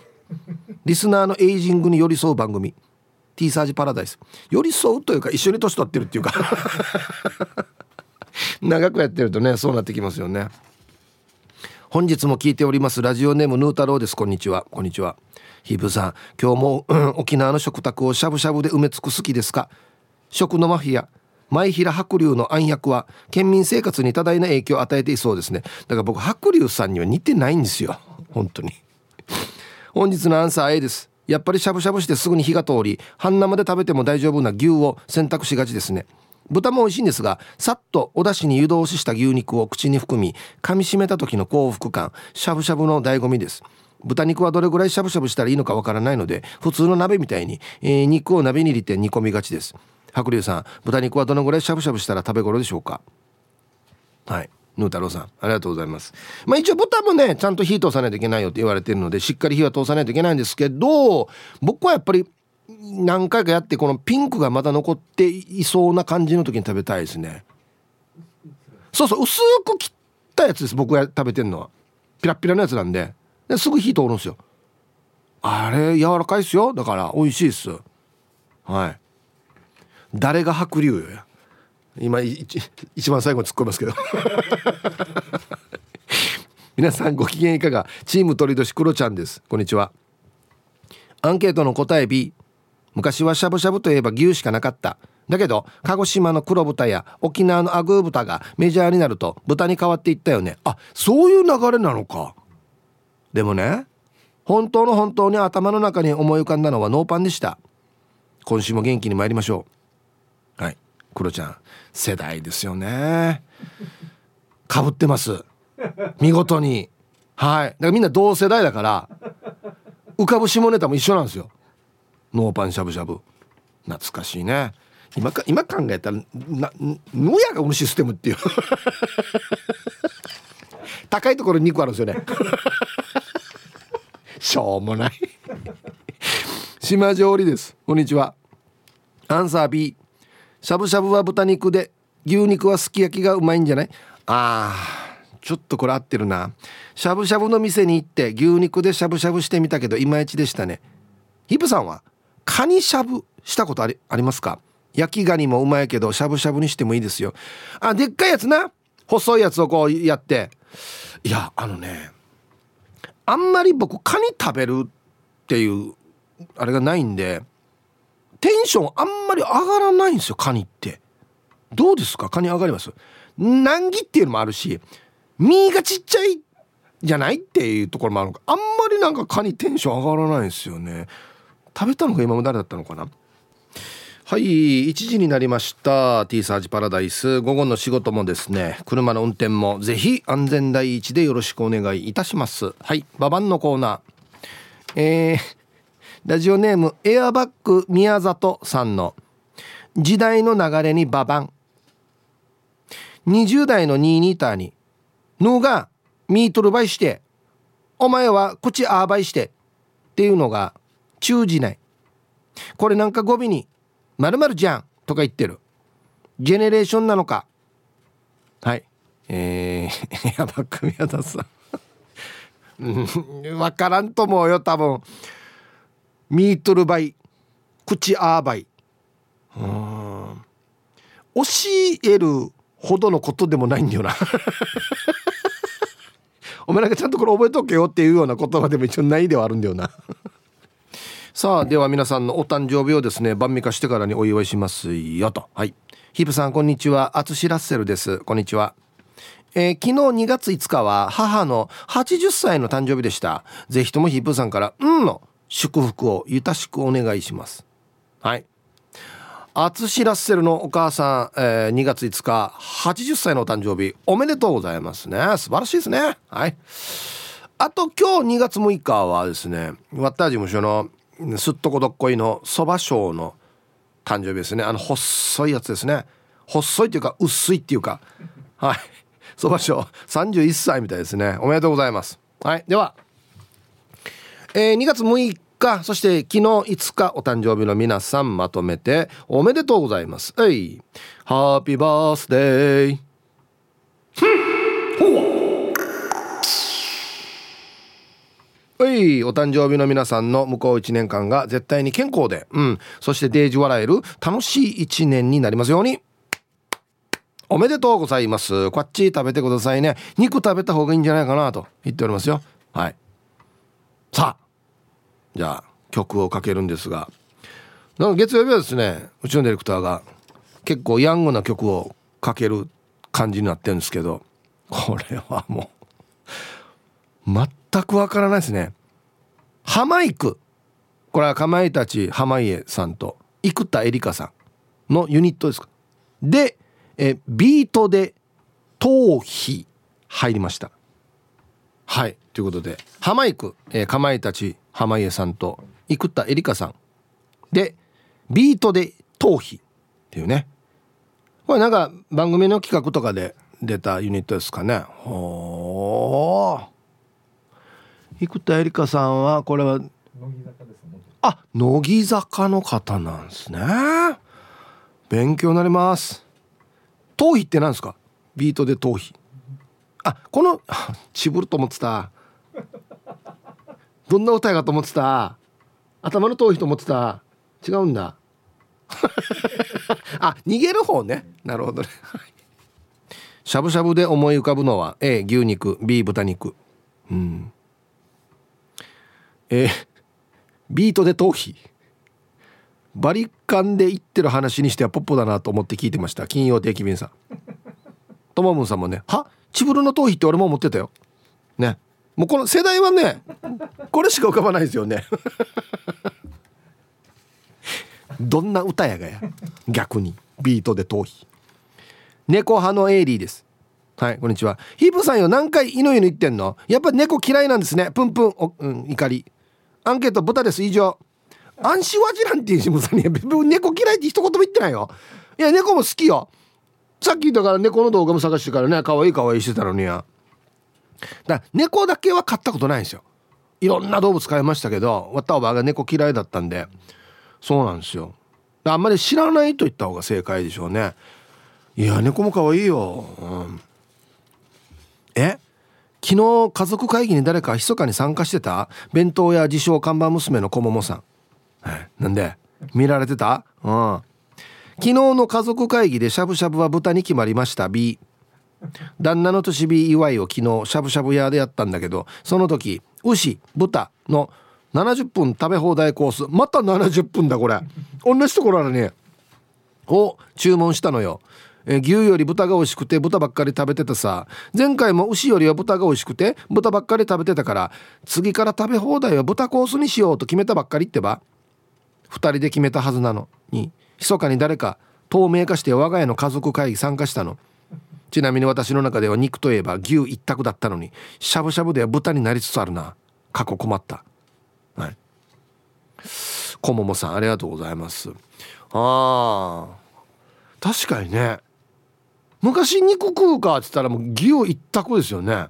リスナーのエイジングに寄り添う番組。T サージパラダイス。寄り添うというか一緒に年取ってるっていうか。[laughs] 長くやってるとねそうなってきますよね。本日も聞いております。ラジオネームヌー太郎です。こんにちは。こんにちは。ヒブさん今日も、うん、沖縄の食卓をしゃぶしゃぶで埋め尽くす気ですか？食のマフィア前平白龍の暗躍は県民生活に多大な影響を与えていそうですね。だから僕白龍さんには似てないんですよ。本当に。本日のアンサー A です。やっぱりしゃぶしゃぶしてすぐに火が通り半生で食べても大丈夫な牛を選択しがちですね。豚も美味しいんですがさっとお出汁に湯通しした牛肉を口に含み噛みしめた時の幸福感しゃぶしゃぶの醍醐味です。豚肉はどれぐらいしゃぶしゃぶしたらいいのかわからないので普通の鍋みたいに、えー、肉を鍋に入れて煮込みがちです。白龍さん豚肉はどのぐらいしゃぶしゃぶしたら食べ頃でしょうか？はい。ヌー太郎さんありがとうございます。まあ一応豚もねちゃんと火通さないといけないよって言われてるのでしっかり火は通さないといけないんですけど僕はやっぱり何回かやってこのピンクがまだ残っていそうな感じの時に食べたいですね。そうそう薄く切ったやつです僕が食べてるのは。ピラピラのやつなんで。ですぐ火通るんですよ。あれ柔らかいっすよ。だから美味しいっす。はい。誰が白龍よや。今一番最後に突っ込みますけど。[laughs] 皆さんご機嫌いかが？チーム鳥年クロちゃんです。こんにちは。アンケートの答え B 昔はしゃぶしゃぶといえば牛しかなかった。だけど鹿児島の黒豚や沖縄のアグー豚がメジャーになると豚に変わっていったよね。あそういう流れなのか。でもね本当の本当に頭の中に思い浮かんだのはノーパンでした。今週も元気に参りましょう。クロちゃん世代ですよね。かぶってます。見事に。はい。だからみんな同世代だから浮かぶ下ネタも一緒なんですよ。ノーパンしゃぶしゃぶ。懐かしいね。今か今考えたらな野屋がこのシステムっていう。[laughs] 高いところに肉あるんですよね。[laughs] しょうもない。島上りです。こんにちは。アンサー B しゃぶしゃぶは豚肉で牛肉はすき焼きがうまいんじゃない？あーちょっとこれ合ってるな。しゃぶしゃぶの店に行って牛肉でしゃぶしゃぶしてみたけどいまいちでしたね。ヒプさんはカニしゃぶしたことありありますか？焼きガニもうまいけどしゃぶしゃぶにしてもいいですよ。あでっかいやつな？細いやつをこうやって。いやあのねあんまり僕カニ食べるっていうあれがないんでテンションあんまり上がらないんですよカニって。どうですか？カニ上がります？難儀っていうのもあるし身がちっちゃいじゃないっていうところもあるのか。あんまりなんかカニテンション上がらないんですよね。食べたのが今も誰だったのかな？はい1時になりました。T サージパラダイス。午後の仕事もですね車の運転もぜひ安全第一でよろしくお願いいたします。はいババンのコーナー。えー、ラジオネームエアバッグ宮里さんの時代の流れにババン。20代の2ニーターに「ぬがミートルバイしてお前は口あーバイして」っていうのが中時内これなんか語尾にまるじゃんとか言ってる。ジェネレーションなのか。はい。えー、やばく宮田さん。分からんと思うよ多分。ミートルバイ口アーバイうん。教えるほどのことでもないんだよな。[laughs] お前なんかちゃんとこれ覚えとけよっていうような言葉でも一応ないではあるんだよな。[laughs] さあでは皆さんのお誕生日をですね晩味化してからにお祝いしますよと。はい。ヒープさんこんにちは。アツシラッセルです。こんにちは。えー、昨日2月5日は母の80歳の誕生日でした。ぜひともヒープさんから「うん」の祝福をゆたしくお願いします。はい。アツシラッセルのお母さん、えー、2月5日80歳のお誕生日おめでとうございますね。素晴らしいですね。はい。あと今日2月6日はですねワッター事務所のすっとこどっこいのそば賞の誕生日ですね。あの細いやつですね。細いっていうか薄いっていうか。はい。そば賞31歳みたいですね。おめでとうございます。はい。では、えー、2月6日そして昨日5日お誕生日の皆さんまとめておめでとうございます。はい。ハッピーバースデーはい。お誕生日の皆さんの向こう1年間が絶対に健康で、うん、そしてデージ笑える楽しい1年になりますように。おめでとうございます。こっち食べてくださいね。肉食べた方がいいんじゃないかなと言っておりますよ。はい。さあじゃあ曲をかけるんですが。なんか月曜日はですねうちのディレクターが結構ヤングな曲をかける感じになってるんですけどこれはもう全くわからないですね。浜イク。これはかまいたち濱家さんと生田絵梨花さんのユニットですか。でえビートで頭皮入りました。はい。ということで浜イク、えー、かまいたち濱家さんと生田絵梨花さん。でビートで頭皮っていうね。これなんか番組の企画とかで出たユニットですかね。ほー。生田絵梨花さんはこれはあ乃木坂の方なんですね。勉強になります。頭皮って何ですか？ビートで頭皮。あこのチブルと思ってたどんな歌やかと思ってた？頭の遠いと思ってた？違うんだ。[laughs] あ逃げる方ね。なるほどね。しゃぶしゃぶで思い浮かぶのは A 牛肉 B 豚肉。うん。えー、ビートで頭皮バリカンで言ってる話にしてはポッポだなと思って聞いてました。金曜定期便さん。ともぶんさんもね「は？チブルの頭皮って俺も思ってたよ」ねもうこの世代はねこれしか浮かばないですよね。[laughs] どんな歌やがや。逆に。ビートで頭皮猫派のエイリーです。はいこんにちは。ヒープさんよ。何回犬犬言ってんの？やっぱ猫嫌いなんですね。プンプン。お、うん、怒り。アンケート豚です。以上。アンシワジランっていうしもさんに猫嫌いって一言も言ってないよ。いや猫も好きよ。さっきだから猫の動画も探してからね。可愛い可愛いしてたのにや。だ猫だけは飼ったことないんですよ。いろんな動物飼いましたけどわったおばあが猫嫌いだったんでそうなんですよ。あんまり知らないと言った方が正解でしょうね。いや猫も可愛いよ、うん、え？昨日家族会議に誰か密かに参加してた？弁当や自称看板娘のこももさん、はい、なんで？見られてた？うん。昨日の家族会議でしゃぶしゃぶは豚に決まりました。B 旦那の年日祝いを昨日しゃぶしゃぶ屋でやったんだけどその時牛豚の70分食べ放題コースまた70分だこれ。同じところあるねを注文したのよ。え牛より豚が美味しくて豚ばっかり食べてたさ。前回も牛よりは豚が美味しくて豚ばっかり食べてたから次から食べ放題は豚コースにしようと決めたばっかりってば。2人で決めたはずなのに密かに誰か透明化して我が家の家族会議参加したの。[laughs] ちなみに私の中では肉といえば牛一択だったのにしゃぶしゃぶでは豚になりつつあるな。過去困った。はい。こももさんありがとうございます。あー。確かにね。昔肉食うかっつったらもう牛一択ですよね。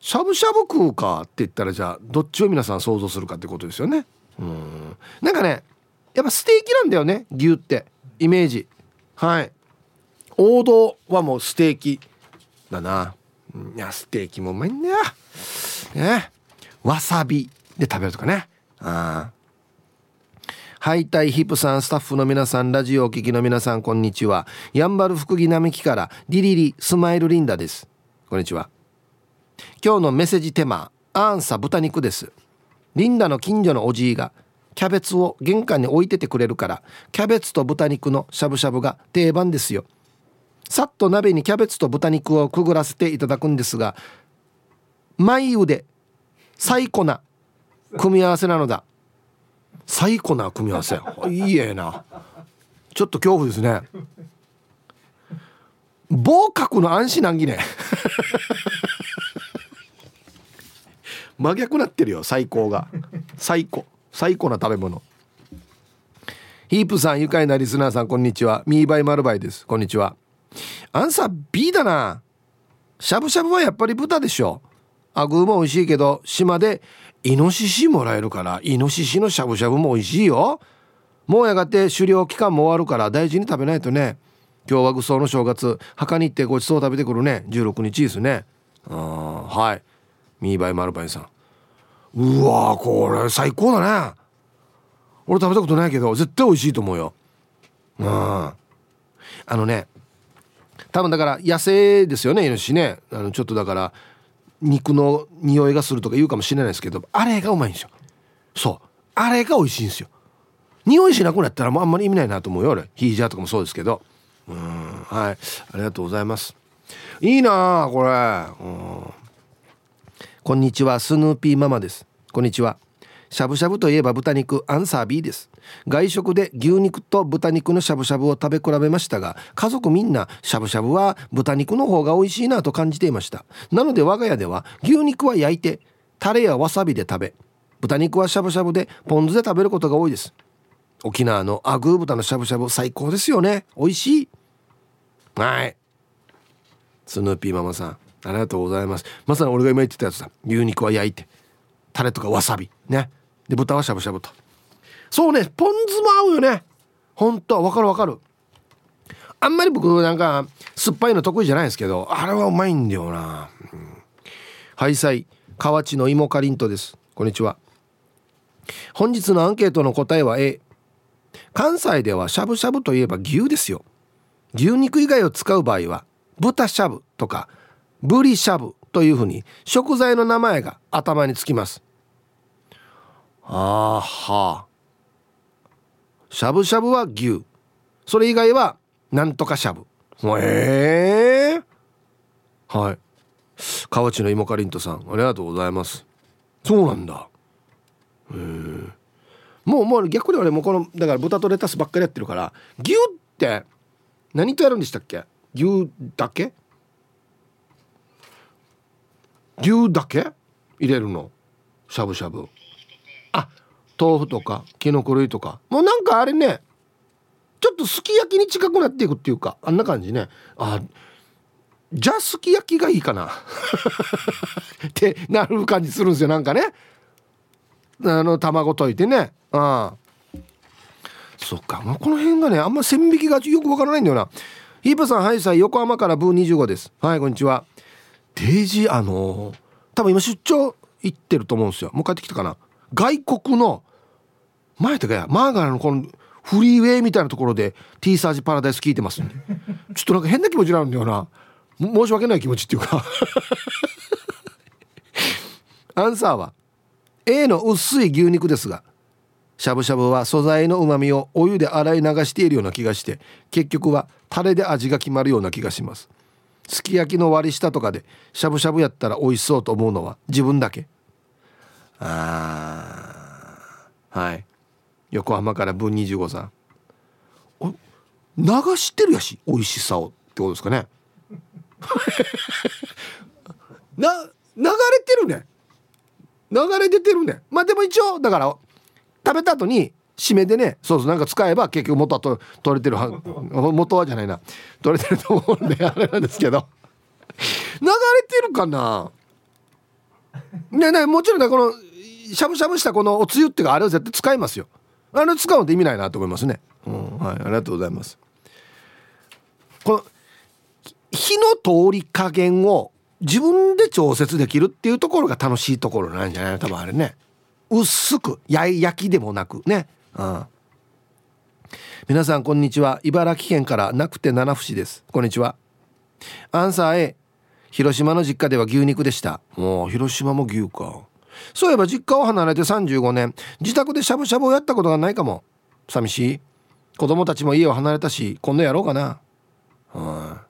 しゃぶしゃぶ食うかって言ったらじゃあどっちを皆さん想像するかってことですよね。うん。なんかねやっぱステーキなんだよね牛って。イメージ。はい。王道はもうステーキだな。いやステーキもうまいんだよ。ね。わさびで食べるとかね。あハイタイヒップさんスタッフの皆さんラジオお聞きの皆さんこんにちは。やんばる福木並木からリリリスマイルリンダです。こんにちは。今日のメッセージテーマアンサ豚肉です。リンダの近所のおじいがキャベツを玄関に置いててくれるからキャベツと豚肉のしゃぶしゃぶが定番ですよ。さっと鍋にキャベツと豚肉をくぐらせていただくんですが眉腕最高な組み合わせなのだ。最高な組み合わせ。いいえな。ちょっと恐怖ですね。棒角の安心難儀ね。真逆なってるよ最高が。最高最高な食べ物。ヒープさん愉快なリスナーさんこんにちは。ミーバイマルバイです。こんにちは。アンサー B だな。しゃぶしゃぶはやっぱり豚でしょ。アグーも美味しいけど島でイノシシもらえるからイノシシのしゃぶしゃぶも美味しいよ。もうやがて狩猟期間も終わるから大事に食べないとね。今日は愚僧の正月墓に行ってごちそう食べてくるね。16日ですね。あはい。ミーバイマルバイさん。うわこれ最高だね。俺食べたことないけど絶対美味しいと思うよ。うん。あのね多分だから野生ですよねイノシシね。あのちょっとだから肉の匂いがするとか言うかもしれないですけどあれがうまいんですよ。そう。あれが美味しいんですよ。匂いしなくなったらもうあんまり意味ないなと思うよ俺。ヒージャーとかもそうですけど。うんはい。ありがとうございます。いいなこれ。うん。こんにちはスヌーピーママです。こんにちは。しゃぶしゃぶといえば豚肉アンサー B です。外食で牛肉と豚肉のしゃぶしゃぶを食べ比べましたが家族みんなしゃぶしゃぶは豚肉の方が美味しいなと感じていました。なので我が家では牛肉は焼いてタレやわさびで食べ豚肉はしゃぶしゃぶでポン酢で食べることが多いです。沖縄のアグー豚のしゃぶしゃぶ最高ですよね。美味しい。はい。スヌーピーママさんありがとうございます。まさに俺が今言ってたやつだ。牛肉は焼いてタレとかわさび。ね。で豚はしゃぶしゃぶと。そうねポン酢も合うよね。ほんとわかるわかる。あんまり僕なんか酸っぱいの得意じゃないですけどあれはうまいんだよな、うん、ハイサイ河内の芋かりんとです。こんにちは。本日のアンケートの答えは A 関西ではしゃぶしゃぶといえば牛ですよ。牛肉以外を使う場合は豚しゃぶとかブリしゃぶというふうに食材の名前が頭につきます。あーはあしゃぶしゃぶは牛。それ以外はなんとかしゃぶ。へえはい。河内の芋かりんとさんありがとうございます。そうなんだ。へえもうもう逆に俺もこのだから豚とレタスばっかりやってるから牛って何とやるんでしたっけ？牛だけ？牛だけ？入れるの？しゃぶしゃぶ。あ豆腐とかきのこ類とか。もうなんかあれねちょっとすき焼きに近くなっていくっていうかあんな感じね。あじゃあすき焼きがいいかな。[laughs] ってなる感じするんですよなんかね。あの卵溶いてね。あそっか。もうこの辺がねあんま線引きがよくわからないんだよな。ヒープさんはいさい。横浜からブー25です。はいこんにちは。デイジあのー、多分今出張行ってると思うんですよ。もう帰ってきたかな。外国の前とかやマーガラのこのフリーウェイみたいなところで T サージパラダイス聞いてますんで。ちょっとなんか変な気持ちになるんだよな申し訳ない気持ちっていうか。[laughs] アンサーは A の薄い牛肉ですがしゃぶしゃぶは素材のうまみをお湯で洗い流しているような気がして結局はタレで味が決まるような気がします。すき焼きの割り下とかでしゃぶしゃぶやったら美味しそうと思うのは自分だけ。あはい。横浜から分25さん。流してるやし美味しさをってことですかね。[laughs] な流れてるね。流れ出てるね。まあでも一応だから食べた後に締めでねそうそうなんか使えば結局元はと取れてるは元はじゃないな。取れてると思うんであれなんですけど。流れてるかな？ねねもちろんねこのしゃぶしゃぶしたこのおつゆっていうかあれを絶対使いますよ。あれ使うのって意味ないなと思いますね、うん、はいありがとうございます。この火の通り加減を自分で調節できるっていうところが楽しいところなんじゃないの？多分あれね。薄く焼きでもなくね。うん。皆さんこんにちは。茨城県からなくて七節です。こんにちは。アンサー A 広島の実家では牛肉でした。もう広島も牛か。そういえば実家を離れて35年。自宅でしゃぶしゃぶをやったことがないかも。寂しい。子供たちも家を離れたし今度やろうかな。は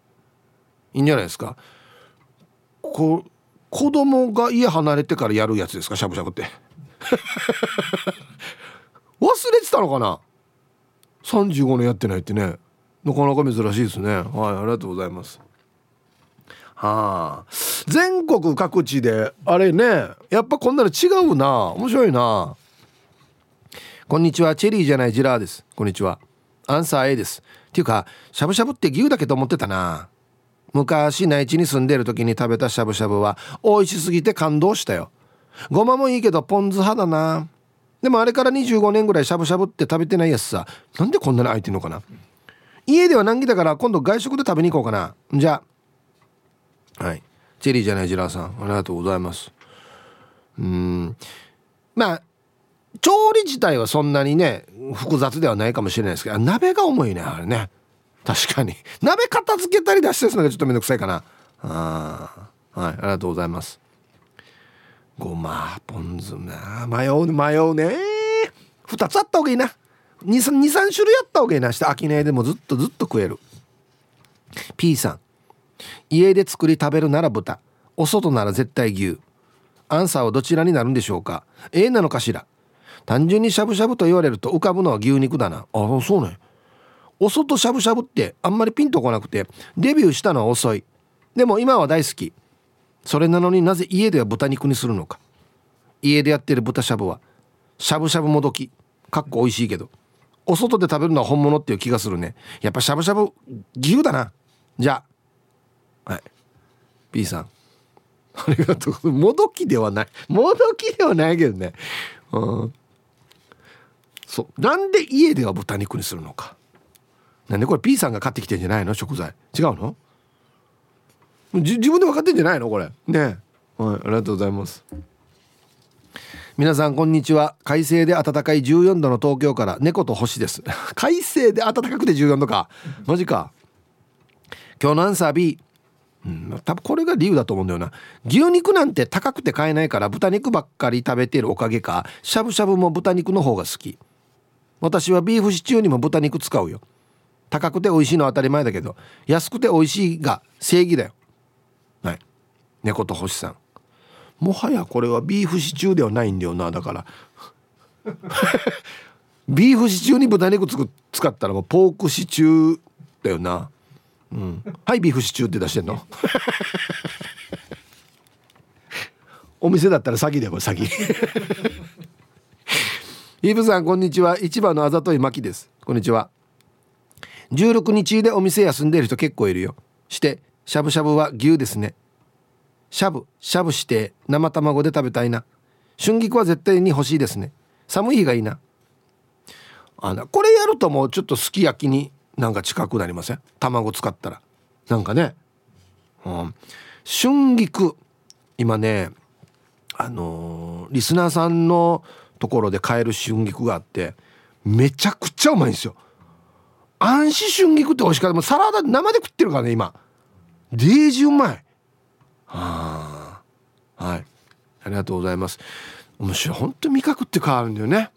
い。いいんじゃないですか。こ子供が家離れてからやるやつですかしゃぶしゃぶって。[laughs] 忘れてたのかな。35年やってないってね。なかなか珍しいですね。はいありがとうございます。はあ全国各地であれねやっぱこんなの違うな。面白いな。こんにちは。チェリーじゃないジラーです。こんにちは。アンサー A です。っていうかしゃぶしゃぶって牛だけと思ってたな。昔内地に住んでる時に食べたしゃぶしゃぶは美味しすぎて感動したよ。ごまもいいけどポン酢派だな。でもあれから25年ぐらいしゃぶしゃぶって食べてないやつさ。なんでこんなに空いてんのかな。家では難儀だから今度外食で食べに行こうかな。じゃあはい。チェリーじゃないジラーさん。ありがとうございます。うん。まあ調理自体はそんなにね複雑ではないかもしれないですけど鍋が重いねあれね。確かに。鍋片付けたり出してるのがちょっとめんどくさいかな。あはいありがとうございます。ごまポン酢な。迷う迷うね。2つあった方がいいな。23種類あった方がいいな。して飽きねえでもずっとずっと食える。P さん。家で作り食べるなら豚。お外なら絶対牛。アンサーはどちらになるんでしょうか。A なのかしら。単純にしゃぶしゃぶと言われると浮かぶのは牛肉だな。あそうね。お外しゃぶしゃぶってあんまりピンとこなくてデビューしたのは遅い。でも今は大好き。それなのになぜ家では豚肉にするのか。家でやってる豚しゃぶはしゃぶしゃぶもどき。かっこ美味しいけど。お外で食べるのは本物っていう気がするね。やっぱしゃぶしゃぶ牛だな。じゃあはい。B さん。[laughs] ありがとうもどきではない。もどきではないけどね。うん。そう。なんで家では豚肉にするのか。なんでこれ P さんが買ってきてんじゃないの？食材。違うの？自分で分かってんじゃないの？これ。ね。はい、ありがとうございます。皆さんこんにちは。快晴で暖かい14度の東京から猫と星です。[laughs] 快晴で暖かくて14度か。マジか。今日のアンサー B うん、多分これが理由だと思うんだよな。牛肉なんて高くて買えないから豚肉ばっかり食べてるおかげかしゃぶしゃぶも豚肉の方が好き。私はビーフシチューにも豚肉使うよ。高くて美味しいのは当たり前だけど安くて美味しいが正義だよ。はい。猫と星さん。もはやこれはビーフシチューではないんだよなだから。[laughs] ビーフシチューに豚肉つく使ったらもうポークシチューだよな。うん。はいビーフシチューって出してんの？[laughs] お店だったら詐欺だよこれ詐欺。[laughs] イブさんこんにちは。市場のあざといまきです。こんにちは。16日でお店休んでる人結構いるよ。してしゃぶしゃぶは牛ですね。しゃぶしゃぶして生卵で食べたいな。春菊は絶対に欲しいですね。寒い日がいいな。あのこれやるともうちょっとすき焼きになんか近くなりません？卵使ったら。なんかね、うん、春菊。今ねあのー、リスナーさんのところで買える春菊があってめちゃくちゃうまいんですよ。安心春菊って美味しかった。もうサラダ生で食ってるからね今。デージうまい。はあはい。ありがとうございます。面白い。本当味覚って変わるんだよね。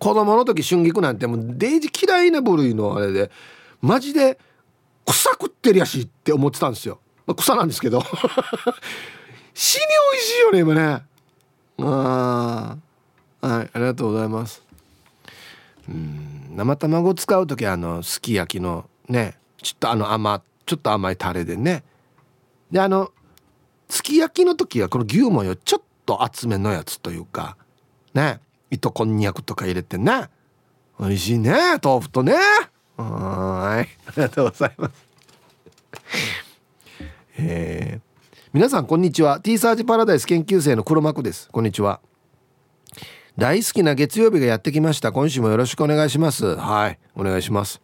子供の時春菊なんてもうデージ嫌いな部類のあれでマジで草食ってるやしって思ってたんですよ、まあ、草なんですけど。[laughs] 死に美味しいよね今ね。ああはいありがとうございます。うん生卵使う時あのすき焼きのねちょっとあの甘ちょっと甘いタレでね。であのすき焼きの時はこの牛もよちょっと厚めのやつというかね。糸こんにゃくとか入れてね。美味しいね豆腐とね。はい。[laughs] ありがとうございます。えー、皆さんこんにちは。T サージパラダイス研究生の黒幕です。こんにちは。大好きな月曜日がやってきました。今週もよろしくお願いします。はい。お願いします。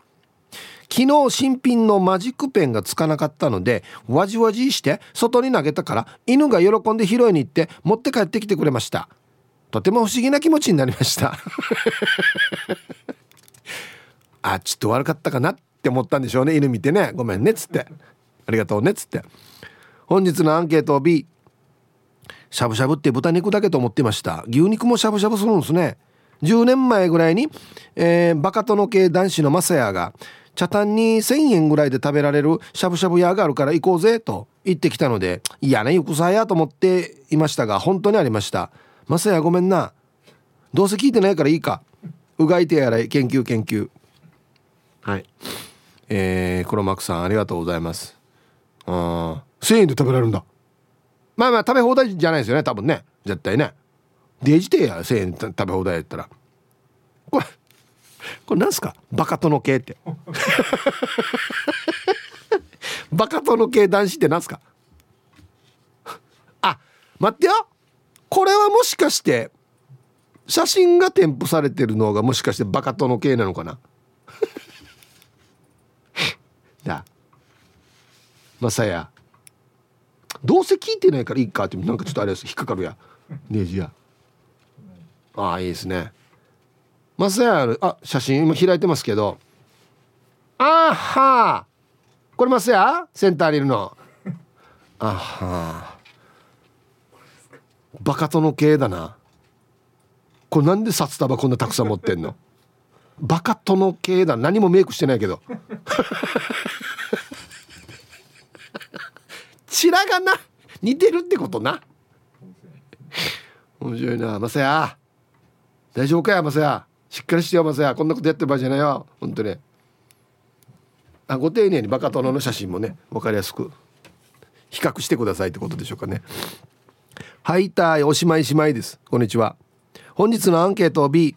昨日新品のマジックペンがつかなかったのでわじわじして外に投げたから犬が喜んで拾いに行って持って帰ってきてくれました。とても不思議な気持ちになりました。[laughs] あちょっと悪かったかなって思ったんでしょうね。犬見てね。ごめんねっつって。ありがとうねっつって。本日のアンケートを B しゃぶしゃぶって豚肉だけと思ってました。牛肉もしゃぶしゃぶするんですね。10年前ぐらいに、えー、バカ殿系男子のマサヤが茶炭に1,000円ぐらいで食べられるしゃぶしゃぶ屋があるから行こうぜと言ってきたので嫌な行くさやと思っていましたが本当にありました。マサヤごめんな。どうせ聞いてないからいいか。うがい手洗い研究研究。はい。えー、黒幕さんありがとうございます。あ1000円で食べられるんだ。まあまあ食べ放題じゃないですよね多分ね。絶対ね。デジテや1000円食べ放題やったら。これこれなんすか？バカ殿系って。[laughs] バカ殿系男子ってなんすか？あ待ってよこれはもしかして写真が添付されてるのがもしかしてバカ殿系なのかな？だまさやどうせ聞いてないからいいかってなんかちょっとあれです引っかかるや。ネジや。ああいいですね。マサヤあ写真今開いてますけど。あは。これマサヤ？センターにいるの。あは。バカ殿系だな。これなんで札束こんなたくさん持ってんの？[laughs] バカ殿系だ。何もメイクしてないけど。[laughs] チラがな。似てるってことな。面白い。な。マサヤ。大丈夫かよマサヤ。しっかりしてよマサヤ。こんなことやってる場合じゃないよ。本当に。あご丁寧にバカ殿の写真もね分かりやすく。比較してくださいってことでしょうかねはいたいおしまいしまいです。こんにちは。本日のアンケート B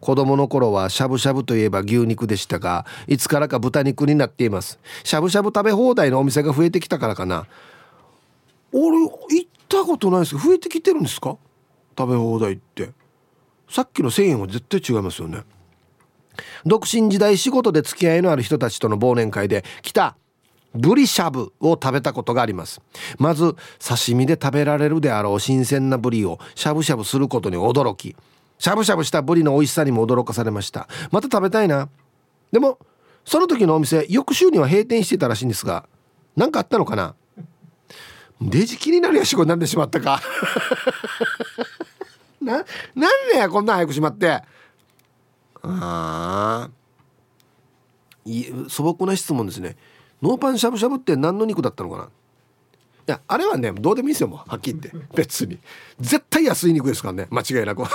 子供の頃はしゃぶしゃぶといえば牛肉でしたがいつからか豚肉になっています。しゃぶしゃぶ食べ放題のお店が増えてきたからかな。俺行ったことないです。増えてきてるんですか？食べ放題って。さっきの1000円は絶対違いますよね。独身時代仕事で付き合いのある人たちとの忘年会で来たブリしゃぶを食べたことがあります。まず刺身で食べられるであろう新鮮なブリをしゃぶしゃぶすることに驚きしゃぶしゃぶしたブリの美味しさにも驚かされました。また食べたいな。でもその時のお店翌週には閉店してたらしいんですが何かあったのかな。デジ気になるやしこになってしまったか。[laughs] ななんでやこんな早くしまって。ああ素朴な質問ですね。ノーパンしゃぶしゃぶって何の肉だったのかな？いやあれはねどうでもいいですよもうはっきり言って。別に。絶対安い肉ですからね。間違いなく。[laughs]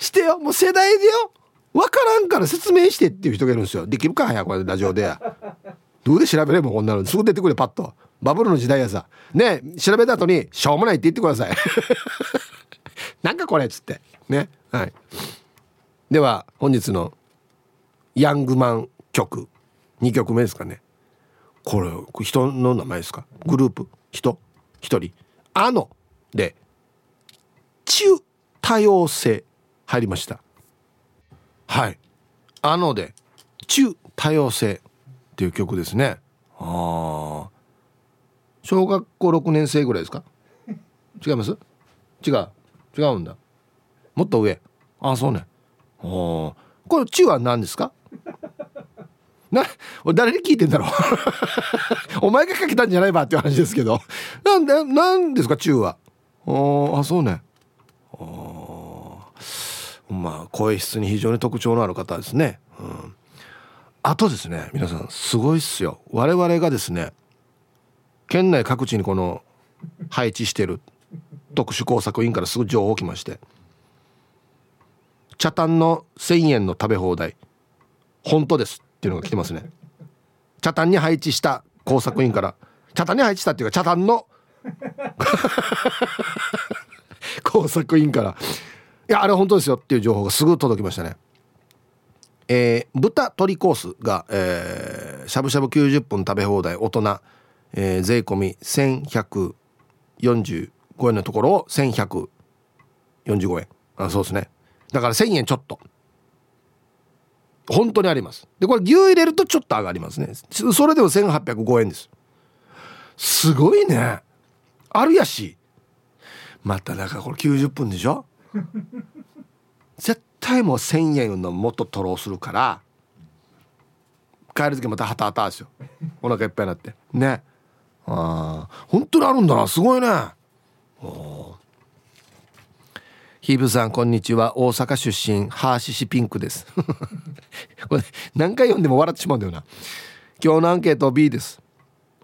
してよ。もう世代でよ。分からんから説明してっていう人がいるんですよ。できるか早これラジオでどうで調べればこんなの。すぐ出てくれパッと。バブルの時代やさ。ね調べた後にしょうもないって言ってください。[laughs] なんかこれっつって。ね。はい。では本日のヤングマン曲。2曲目ですかね。これ人の名前ですか？グループ？人？一人？あの！で中多様性入りました。はい。あの！で中多様性っていう曲ですね。ああ小学校6年生ぐらいですか？違います？違う。違うんだ。もっと上。あそうね。おこれ中は何ですか？な俺誰に聞いてんだろう？[laughs] お前がかけたんじゃないばっていう話ですけど。なんでなんですか中は？ああそうね。あまあ声質に非常に特徴のある方ですね、うん、あとですね皆さんすごいっすよ。我々がですね県内各地にこの配置してる特殊工作員からすぐ情報来まして。茶炭の1,000円の食べ放題。本当です。っていうのが来てますね。茶炭に配置した工作員から。茶炭に配置したっていうか茶炭の [laughs] 工作員から。いやあれ本当ですよっていう情報がすぐ届きましたね。えー、豚鶏コースが、えー、しゃぶしゃぶ90分食べ放題大人、えー、税込み1145円のところを1145円。あそうですね。だから1000円ちょっと。本当にあります。でこれ牛入れるとちょっと上がりますね。それでも1805円です。すごいね。あるやし。まただからこれ90分でしょ？[laughs] 絶対もう1,000円のもっと取ろうするから帰る時またハタハタですよ。お腹いっぱいになって。ね。ああ本当にあるんだな。すごいね。ヒーブさんこんにちは。大阪出身。ハーシシピンクです。[laughs] これ何回読んでも笑ってしまうんだよな。今日のアンケート B です。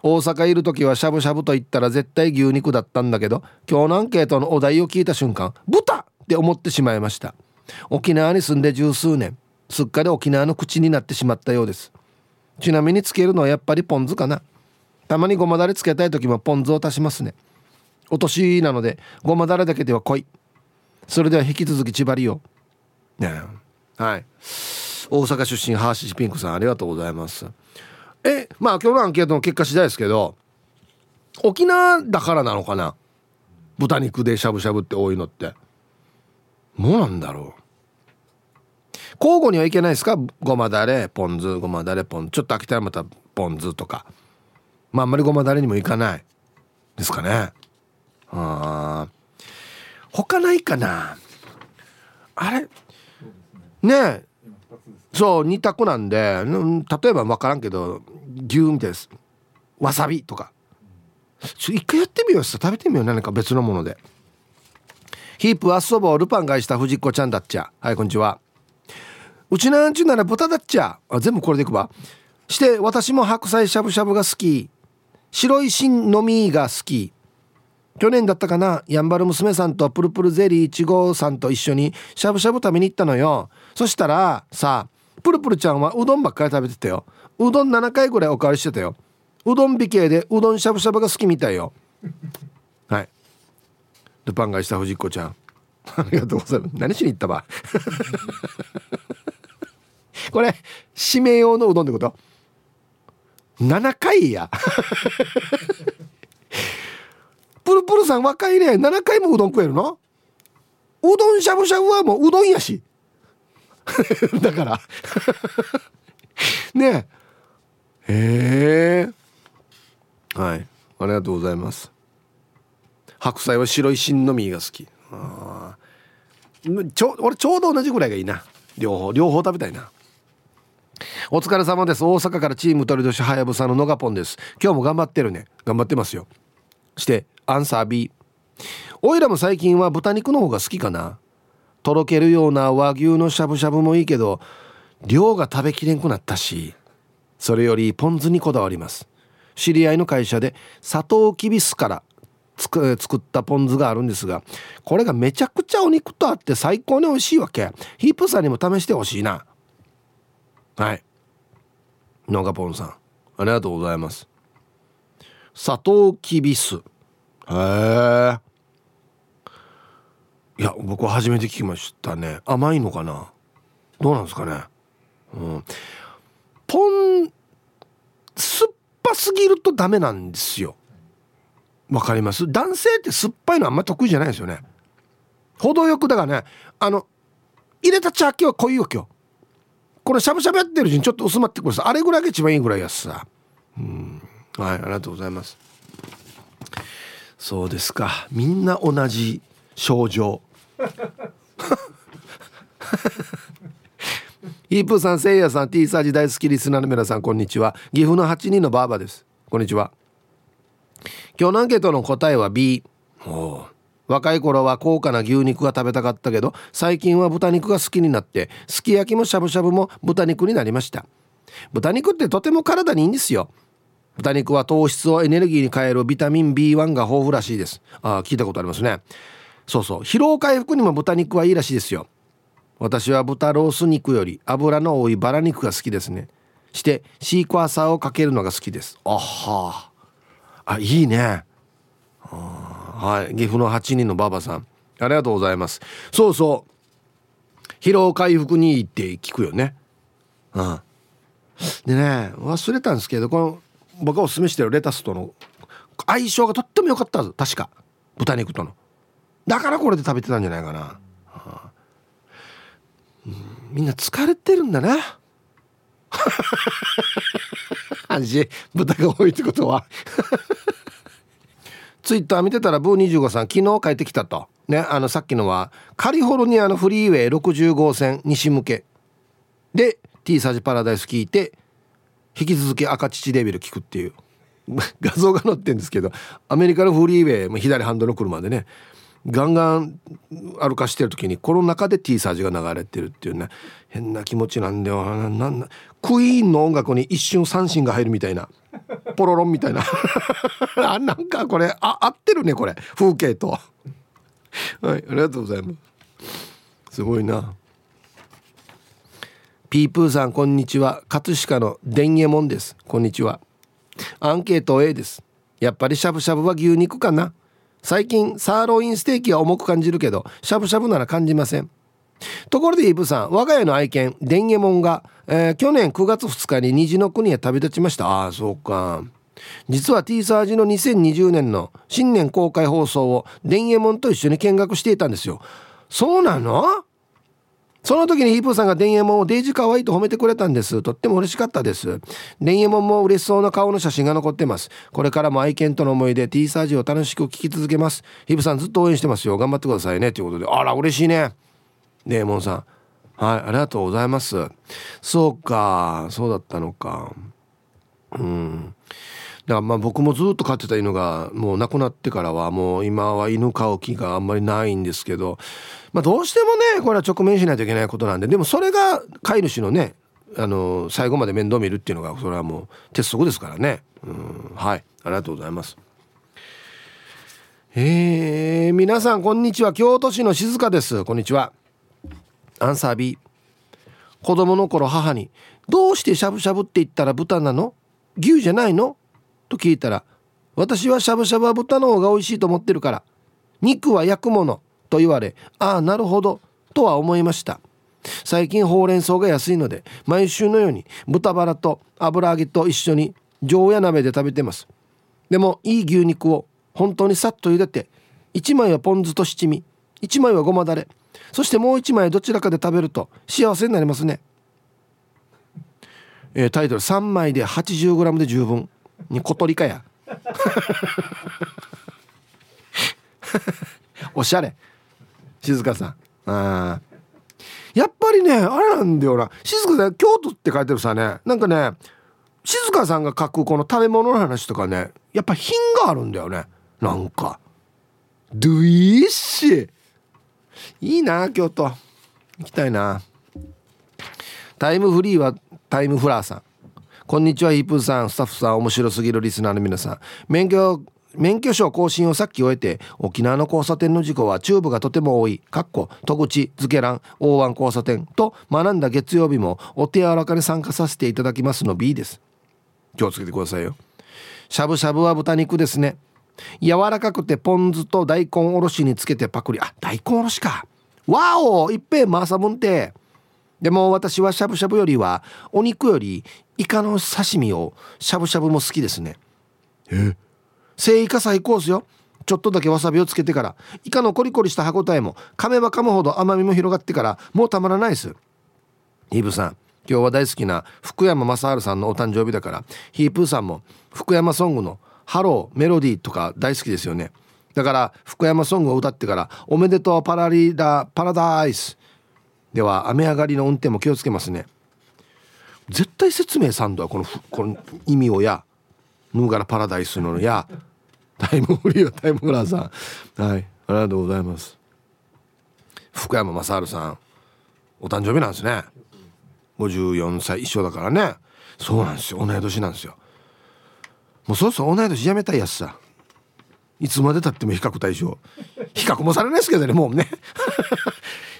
大阪いる時はしゃぶしゃぶと言ったら絶対牛肉だったんだけど今日のアンケートのお題を聞いた瞬間豚!って思ってしまいました。沖縄に住んで十数年。すっかり沖縄の口になってしまったようです。ちなみにつけるのはやっぱりポン酢かな。たまにごまだれつけたい時もポン酢を足しますね。お年なのでごまだれだけでは濃い。それでは引き続き千葉りをねはい。大阪出身ハーシーピンクさんありがとうございます。えまあ今日のアンケートの結果次第ですけど沖縄だからなのかな？豚肉でしゃぶしゃぶって多いのって。もうなんだろう。交互にはいけないですか？ごまだれポン酢ごまだれポンちょっと飽きたらまたポン酢とか。まああんまりごまだれにもいかない。ですかね。ああ他ないかな？あれ？ねえ。そう2択なんで例えば分からんけど牛みたいですわさびとか。一回やってみよう食べてみよう。何か別のもので。ヒープはそばをルパンがした藤子ちゃんだっちゃ。はいこんにちは。うちなんちゅうなら豚だっちゃ。あ全部これでいくわ。して私も白菜しゃぶしゃぶが好き。白い芯のみが好き。去年だったかなやんばる娘さんとプルプルゼリー1号さんと一緒にしゃぶしゃぶ食べに行ったのよ。そしたらさプルプルちゃんはうどんばっかり食べてたよ。うどん7回ぐらいおかわりしてたよ。うどん美形でうどんしゃぶしゃぶが好きみたいよ。はい。ルパンがした藤子ちゃん。[laughs] ありがとうございます。何しに行ったば。[laughs] これ締め用のうどんってこと？7回や。プルプルさん若いね。7回もうどん食えるの？うどんしゃぶしゃぶはもううどんやし。[laughs] だから。[laughs] ねえ。へえ。はい。ありがとうございます。白菜は白い芯の実が好き。あちょ俺ちょうど同じぐらいがいいな。両方両方食べたいな。お疲れ様です。大阪からチーム鳥年はやぶさののがぽんです。今日も頑張ってるね。頑張ってますよ。して。アンサー B おいらも最近は豚肉の方が好きかな？とろけるような和牛のしゃぶしゃぶもいいけど量が食べきれんくなったしそれよりポン酢にこだわります。知り合いの会社でサトウキビスから作ったポン酢があるんですがこれがめちゃくちゃお肉とあって最高に美味しいわけ。ヒープさんにも試してほしいな。はい。野賀ポンさんありがとうございます。サトウキビスへえいや僕は初めて聞きましたね。甘いのかな？どうなんですかね？うん。ポン酸っぱすぎるとダメなんですよ。わかります？男性って酸っぱいのあんま得意じゃないですよね。程よくだからねあの入れた茶器は濃いわけよ。これしゃぶしゃぶやってるうちにちょっと薄まってくるさ。あれぐらいが一番いいぐらいやすさ。うん。はいありがとうございます。そうですか。みんな同じ症状。[laughs] イープーさんせいやさん T サージ大好きリスナーの皆さんこんにちは。岐阜の8人のバーバです。こんにちは。今日のアンケートの答えは B 若い頃は高価な牛肉が食べたかったけど最近は豚肉が好きになってすき焼きもしゃぶしゃぶも豚肉になりました。豚肉ってとても体にいいんですよ豚肉は糖質をエネルギーに変えるビタミン B1 が豊富らしいです。あ聞いたことありますね。そうそう。疲労回復にも豚肉はいいらしいですよ。私は豚ロース肉より脂の多いバラ肉が好きですね。してシークワーサーをかけるのが好きです。あはあいいね。はい。岐阜の8人のばばさん。ありがとうございます。そうそう。疲労回復にいいって聞くよね。うん。でね忘れたんですけどこの僕がおすすめしてるレタスとの相性がとっても良かったはず確か。豚肉との。だからこれで食べてたんじゃないかな、はあん、みんな疲れてるんだな。[laughs] 味豚が多いってことは。[laughs] ツイッター見てたらブー25さん昨日帰ってきたと。ねあのさっきのはカリフォルニアのフリーウェイ60号線西向け。で T サージパラダイス聞いて引き続き赤乳デビル聞くっていう。[laughs] 画像が載ってるんですけどアメリカのフリーウェイ左ハンドル車でねガンガン歩かしてる時にこの中で T サージが流れてるっていうね変な気持ちなんだよ。なクイーンの音楽に一瞬三振が入るみたいなポロロンみたいな。[laughs] あなんかこれあ合ってるねこれ。風景と。はいありがとうございます。すごいな。ピープーさんこんにちは。葛飾の伝右衛門です。こんにちは。アンケート A です。やっぱりしゃぶしゃぶは牛肉かな。最近サーロインステーキは重く感じるけどしゃぶしゃぶなら感じません。ところでイブさん我が家の愛犬デンゲモンが、えー、去年9月2日に虹の国へ旅立ちました。ああそうか。実は T サージの2020年の新年公開放送をデンゲモンと一緒に見学していたんですよ。そうなの？その時にヒープーさんがデンエモンをデイジ可愛いと褒めてくれたんです。とっても嬉しかったです。デンエモンも嬉しそうな顔の写真が残ってます。これからも愛犬との思い出 T サージを楽しく聞き続けます。ヒープさんずっと応援してますよ。頑張ってくださいね。ということで、あら、嬉しいね。デンエモンさん。はい、ありがとうございます。そうか、そうだったのか。うん。だからまあ僕もずっと飼ってた犬がもう亡くなってからはもう今は犬飼う気があんまりないんですけど、まあ、どうしてもねこれは直面しないといけないことなんででもそれが飼い主のねあの最後まで面倒見るっていうのがそれはもう鉄則ですからね。うんはい。ありがとうございます。えー、皆さんこんにちは。京都市の静香です。こんにちは。アンサー B 子供の頃母に「どうしてしゃぶしゃぶって言ったら豚なの？牛じゃないの?」と聞いたら私はしゃぶしゃぶは豚の方が美味しいと思ってるから肉は焼くものと言われああなるほどとは思いました。最近ほうれん草が安いので毎週のように豚バラと油揚げと一緒に常夜鍋で食べてます。でもいい牛肉を本当にさっと茹でて1枚はポン酢と七味1枚はごまだれそしてもう1枚どちらかで食べると幸せになりますね。えー、タイトル3枚で 80g で十分。に小鳥かや。[laughs] おしゃれ。静香さん。あやっぱりねあれなんだよな。静香さん京都って書いてるさね。なんかね静香さんが書くこの食べ物の話とかねやっぱ品があるんだよね。なんか。ドゥイッシいいな京都。行きたいな。タイムフリーはタイムフラーさん。こんにちはヒープーさん。スタッフさん面白すぎるリスナーの皆さん。免許免許証更新をさっき終えて沖縄の交差点の事故はチューブがとても多い。かっこ戸口漬け欄大湾交差点と学んだ月曜日もお手柔らかに参加させていただきますの B です。気をつけてくださいよ。しゃぶしゃぶは豚肉ですね。柔らかくてポン酢と大根おろしにつけてパクリ。あ大根おろしか。わおいっぺんマーサムンテでも私はしゃぶしゃぶよりはお肉よりイカの刺身をしゃぶしゃぶも好きですね。え？生イカ最高っすよ。ちょっとだけわさびをつけてからイカのコリコリした歯ごたえも噛めば噛むほど甘みも広がってからもうたまらないです。イブさん今日は大好きな福山雅治さんのお誕生日だからヒープーさんも福山ソングの「ハローメロディー」とか大好きですよね。だから福山ソングを歌ってから「おめでとうパラリダパラダイス」では雨上がりの運転も気をつけますね。絶対説明さんとはこのこの意味をやヌーガラパラダイスのやタイムフリーはタイムフラーさん。はい。ありがとうございます。福山雅治さん。お誕生日なんですね。54歳一緒だからね。そうなんですよ。同い年なんですよ。もうそろそろ同い年やめたいやつさ。いつまでたっても比較対象。比較もされないですけどねもうね。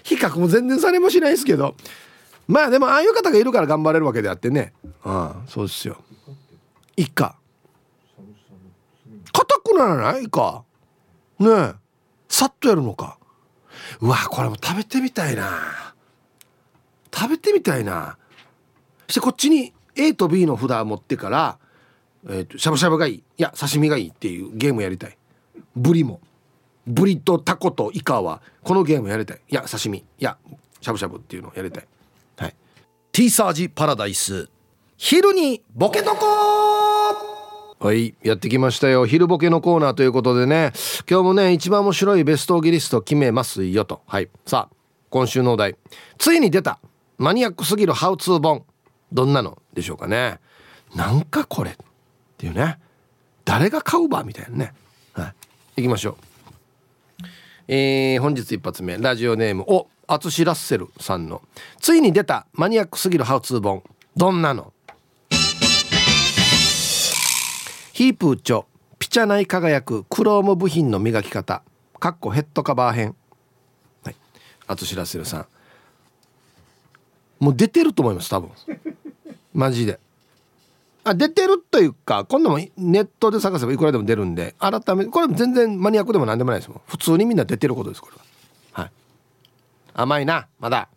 比較も全然されもしないですけど。まあでもああいう方がいるから頑張れるわけであってね。ああそうですよ。一家硬くならない？かねえ。さっとやるのか。うわこれも食べてみたいな。食べてみたいな。そしてこっちに A と B の札持ってから、えーと、しゃぶしゃぶがいい。いや刺身がいいっていうゲームやりたい。ブリも。ブリとタコとイカはこのゲームやりたい。いや刺身。いやしゃぶしゃぶっていうのをやりたい。はい。T サージパラダイス。昼にボケとこはいやってきましたよ。昼ボケのコーナーということでね。今日もね一番面白いベストギリスト決めますよと。はい。さあ今週のお題。ついに出たマニアックすぎるハウツー本。どんなのでしょうかね。なんかこれっていうね。誰が買うばみたいなね。はい。行きましょう。えー、本日一発目ラジオネームおアツシラッセルさんの。ついに出たマニアックすぎるハウツー本。どんなの？ヒープーチョピチャ内輝くクローム部品の磨き方。かっこヘッドカバー編。はい。アツシラッセルさん。もう出てると思います多分。マジで。あ出てるというか今度もネットで探せばいくらでも出るんで改めこれ全然マニアックでも何でもないですもん。普通にみんな出てることですこれは。はい。甘いなまだ。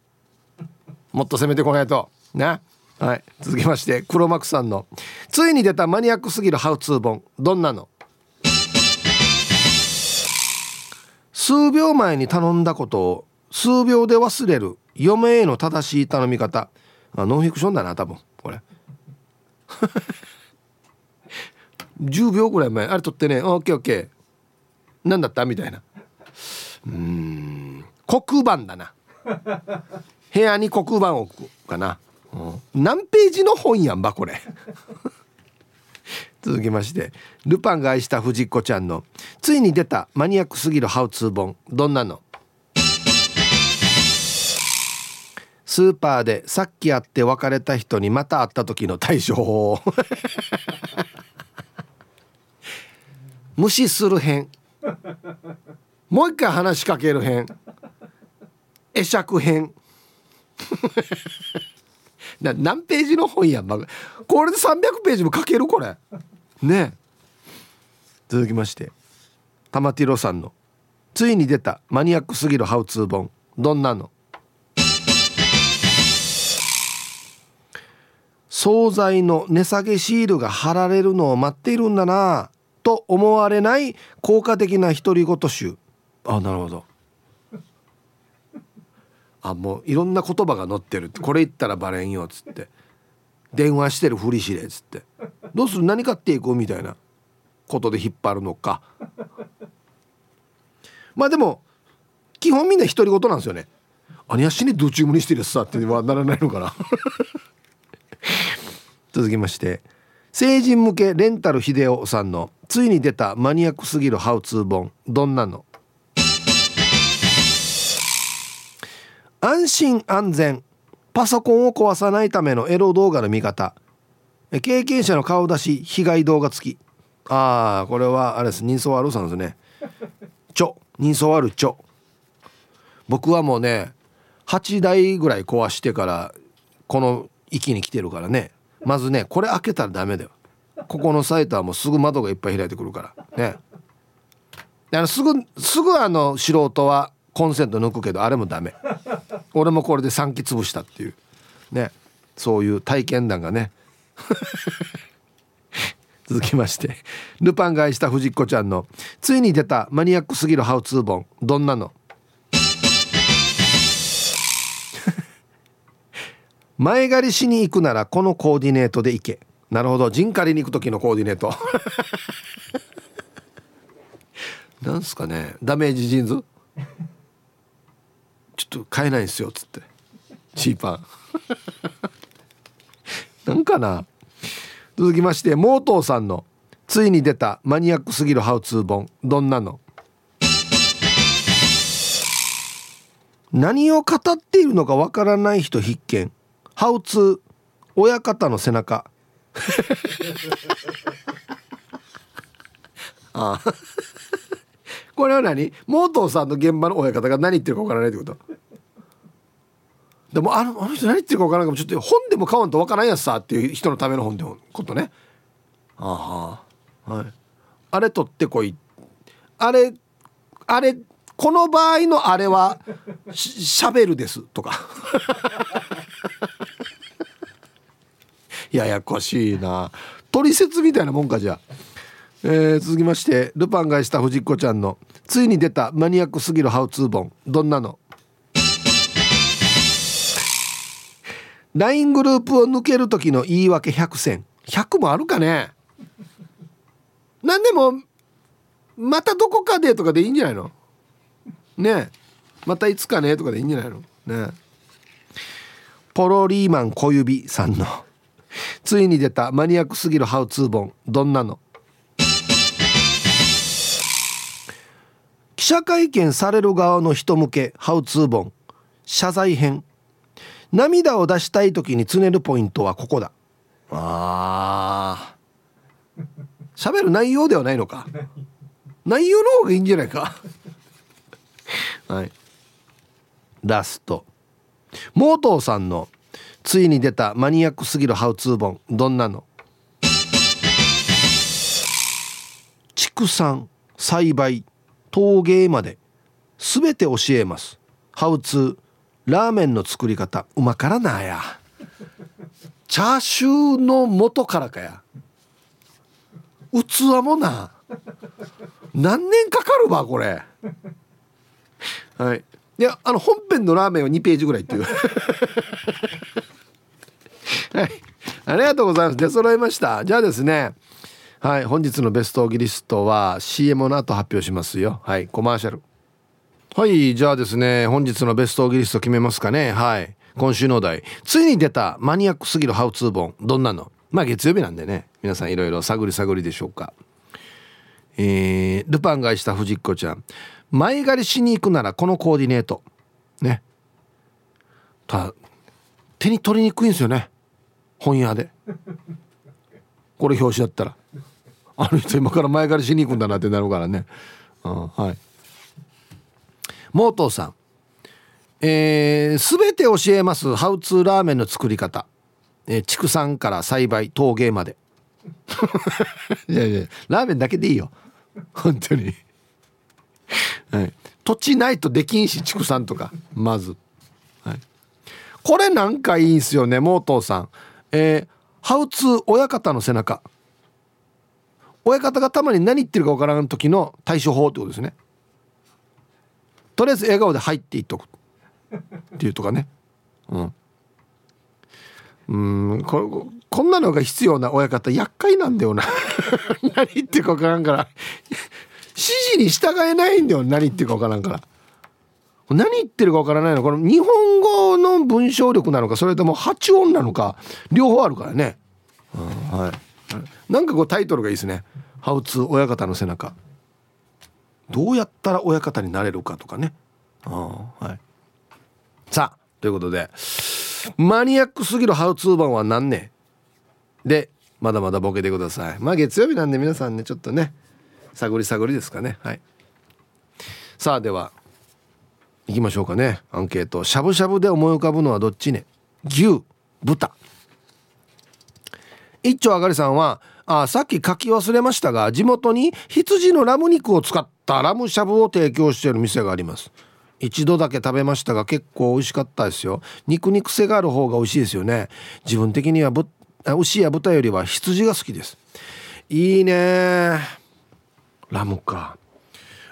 もっと攻めてこないと。な。はい。続きまして黒幕さんのついに出たマニアックすぎるハウツー本。どんなの？数秒前に頼んだことを数秒で忘れる嫁への正しい頼み方。あノンフィクションだな多分。10秒ぐらい前。あれ撮ってね。オッケーオッケー。何だった？みたいな。うん。黒板だな。部屋に黒板を置くかな、うん、何ページの本やんばこれ。[laughs] 続きまして。ルパンが愛した藤子ちゃんの。ついに出たマニアックすぎるハウツー本。どんなの？スーパーでさっき会って別れた人にまた会った時の対処法。[laughs] 無視する編もう一回話しかける編会釈編 [laughs] な何ページの本やん、ま、これで300ページも書けるこれ。ね続きまして。玉ティロさんの。ついに出たマニアックすぎるハウツー本。どんなの？惣菜の値下げシールが貼られるのを待っているんだなと思われない効果的な独り言集。あなるほど。あもういろんな言葉が載ってるこれ言ったらバレんよっつって。電話してるふりしれっつって。どうする？何買っていくみたいなことで引っ張るのか。まあでも基本みんな独り言なんですよね「兄やしにどちゅうにしてるさ」ってはならないのかな。続きまして成人向けレンタル秀夫さんのついに出たマニアックすぎるハウツー本どんなの？安心安全パソコンを壊さないためのエロ動画の見方。経験者の顔出し被害動画付き。ああこれはあれです。人相悪さんですね。ちょ人相悪ちょ。僕はもうね8台ぐらい壊してからこの域に来てるからね。まずねこれ開けたらダメだよ。ここのサイトはもうすぐ窓がいっぱい開いてくるから。ね。あのすぐすぐあの素人はコンセント抜くけどあれもダメ。俺もこれで3機潰したっていう。ね。そういう体験談がね。[laughs] 続きまして。ルパン買いした藤子ちゃんのついに出たマニアックすぎるハウツー本。どんなの？前借りしに行くならこのコーディネートで行け。なるほど。陣借りに行く時のコーディネート。[laughs] なんすかね。ダメージジーンズ？ちょっと買えないんすよっつって。チーパン。[laughs] なんかな。続きましてモートーさんのついに出たマニアックすぎるハウツー本。どんなの？何を語っているのかわからない人必見。ハウツー親方の背中。[laughs] ああ。これは何？モートーさんの現場の親方が何言ってるかわからないってこと？でもあのあの人何言ってるかわからないかもちょっと本でも買わんとわからんやつさっていう人のための本でもことね。ああ。はい。あれ取ってこい。あれあれこの場合のあれはししゃべるですとか [laughs] ややこしいな。取説みたいなもんかじゃ。あ、えー、続きましてルパンがした藤子ちゃんのついに出たマニアックすぎるハウツー本。どんなの？LINE グループを抜ける時の言い訳100選。100もあるかね？何でもまたどこかでとかでいいんじゃないの？ねまたいつかね？とかでいいんじゃないの？ねポロリーマン小指さんのついに出たマニアックすぎるハウツー本。どんなの？記者会見される側の人向けハウツー本。謝罪編。涙を出したい時につねるポイントはここだ。あ喋る内容ではないのか。内容の方がいいんじゃないか。はい。ラスト。モートーさんのついに出たマニアックすぎるハウツー本。どんなの？畜産栽培陶芸まで。全て教えます。ハウツーラーメンの作り方うまからなや。チャーシューの元からかや。器もな。何年かかるわこれ。はい。いやあの本編のラーメンは2ページぐらいっていう。はい。ありがとうございます。出揃いました。じゃあですね。はい。本日のベストオギリストは CM の後発表しますよ。はい。コマーシャル。はい。じゃあですね。本日のベストオギリスト決めますかね。はい。今週のお題。ついに出たマニアックすぎるハウツー本。どんなの？まあ月曜日なんでね。皆さんいろいろ探り探りでしょうか。えー、ルパンがした藤子ちゃん。前借りしに行くならこのコーディネート。ね。た手に取りにくいんですよね。本屋で。これ表紙だったら。あの人今から前借りしに行くんだなってなるからね、うん、はい。モートーさん。えー、全て教えます。ハウツーラーメンの作り方、えー、畜産から栽培陶芸まで。[laughs] いやいやラーメンだけでいいよ。本当に。はい、土地ないとできんし畜産とか。まず、はい、これなんかいいんすよねモートーさん。えー、ハウツー親方の背中。親方がたまに何言ってるか分からん時の対処法ってことですね。とりあえず笑顔で入っていっとく。っていうとかね。うん。うんここんなのが必要な親方厄介なんだよな。[laughs] 何言ってるか分からんから。指示に従えないんだよ。何言ってるか分からんから。何言ってるか分からないの。この日本語の文章力なのかそれとも発音なのか両方あるからね、うん、はい。なんかこうタイトルがいいですね「ハウツー親方の背中」どうやったら親方になれるかとかね。はい。さあということでマニアックすぎるハウツー版は何ねでまだまだボケてください。まあ月曜日なんで皆さんねちょっとね探り探りですかね。はい。さあでは行きましょうかね。アンケート。しゃぶしゃぶで思い浮かぶのはどっちね？牛。豚。一丁あがりさんはあさっき書き忘れましたが地元に羊のラム肉を使ったラムしゃぶを提供している店があります。一度だけ食べましたが結構美味しかったですよ。肉に癖がある方が美味しいですよね。自分的にはぶ牛や豚よりは羊が好きです。いいねラムか。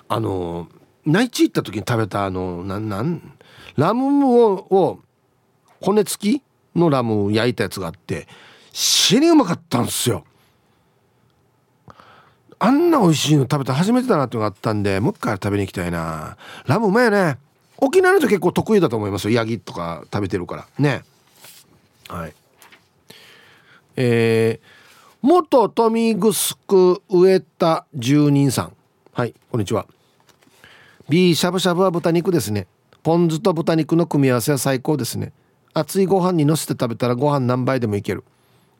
あの内地行った時に食べたあのなんなんラムをを骨付きのラムを焼いたやつがあって死にうまかったんですよ。あんな美味しいの食べた初めてだなってのがあったんでもう一回食べに行きたいな。ラムうまいよね。沖縄の人結構得意だと思いますよ。ヤギとか食べてるから。ね。はい。えー、元豊見城植田住人さん。はいこんにちは。B しゃぶしゃぶは豚肉ですね。ポン酢と豚肉の組み合わせは最高ですね。熱いご飯にのせて食べたらご飯何杯でもいける。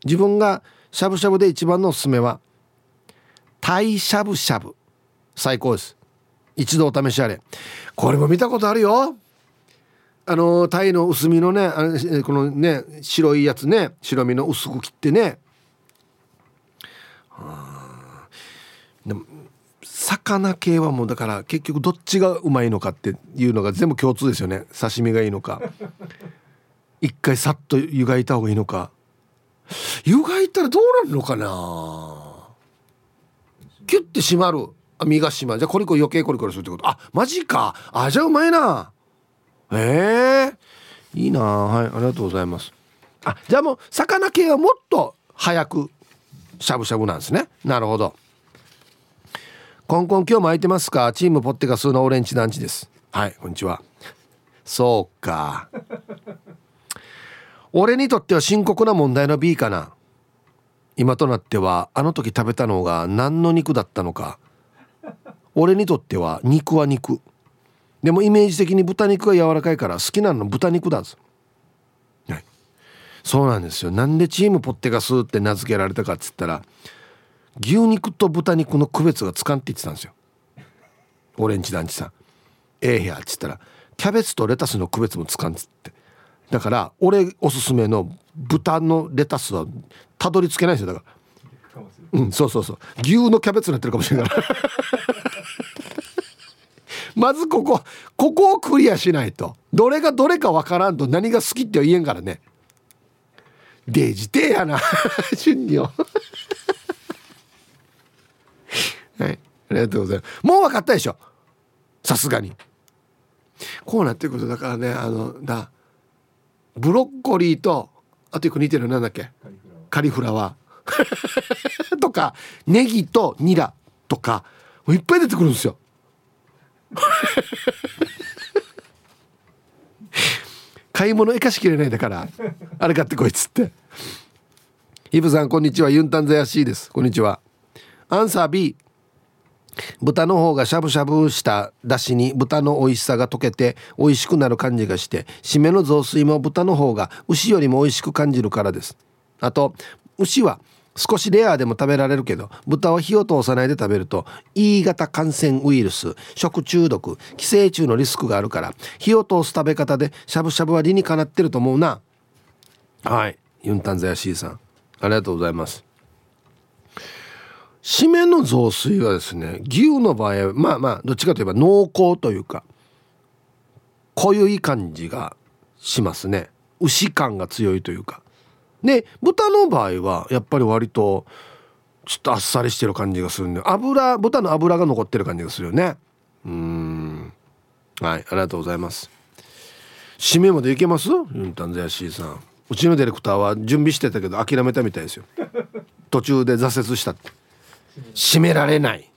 自分がしゃぶしゃぶで一番のおすすめはタイしゃぶしゃぶ。最高です。一度お試しあれ。これも見たことあるよ。あのタイの薄身のねあのこのね白いやつね白身の薄く切ってねでも魚系はもうだから結局どっちがうまいのかっていうのが全部共通ですよね。刺身がいいのか。一回さっと湯がいた方がいいのか。湯がいたらどうなるのかな。キュッて締まる。身が締まる。じゃあコリコリ余計コリコリするってこと。あマジか。あじゃあうまいな。えー、いいな。はいありがとうございます。あじゃあもう魚系はもっと早くしゃぶしゃぶなんですね。なるほど。コンコン今日も空いてますか？チームポッテガスのオレンジ団地です。はいこんにちは。そうか。[laughs] 俺にとっては深刻な問題の B かな。今となってはあの時食べたのが何の肉だったのか。俺にとっては肉は肉。でもイメージ的に豚肉が柔らかいから好きなの豚肉だぞ、はい、そうなんですよ。なんでチームポッテガスって名付けられたかっつったら牛肉と豚肉の区別がつかんって言ってたんですよ。オレンジ団地さん。ええやっつったらキャベツとレタスの区別もつかんっつって。だから俺おすすめの豚のレタスはたどり着けないですよ。だから。うんそうそうそう。牛のキャベツになってるかもしれない [laughs] まずここここをクリアしないと。どれがどれかわからんと何が好きって言えんからね。デジテやな。[laughs] 順にはい、ありがとうございます。もう分かったでしょ。さすがに。こうなってくるとだからねあのだブロッコリーとあと一個似てるなんだっけ？カリフラワー。[laughs] とかネギとニラ。とかいっぱい出てくるんですよ。[laughs] 買い物生かしきれないだからあれ買ってこいっつって。イブさんこんにちは。ユンタンザヤシーです。こんにちは。アンサー B 豚の方がしゃぶしゃぶしただしに豚の美味しさが溶けて美味しくなる感じがして締めの雑炊も豚の方が牛よりも美味しく感じるからです。あと牛は少しレアでも食べられるけど豚は火を通さないで食べると E 型感染ウイルス食中毒寄生虫のリスクがあるから火を通す食べ方でしゃぶしゃぶは理にかなってると思うな。はい。ユンタンザヤシーさんありがとうございます。締めの雑炊はですね牛の場合はまあまあどっちかといえば濃厚というか濃ゆい感じがしますね。牛感が強いというか。で豚の場合はやっぱり割とちょっとあっさりしてる感じがするんで油豚の油が残ってる感じがするよね。うん。はいありがとうございます。締めまでいけます？ユンタンザヤシーさん。うちのディレクターは準備してたけど諦めたみたいですよ。途中で挫折したって。閉められない。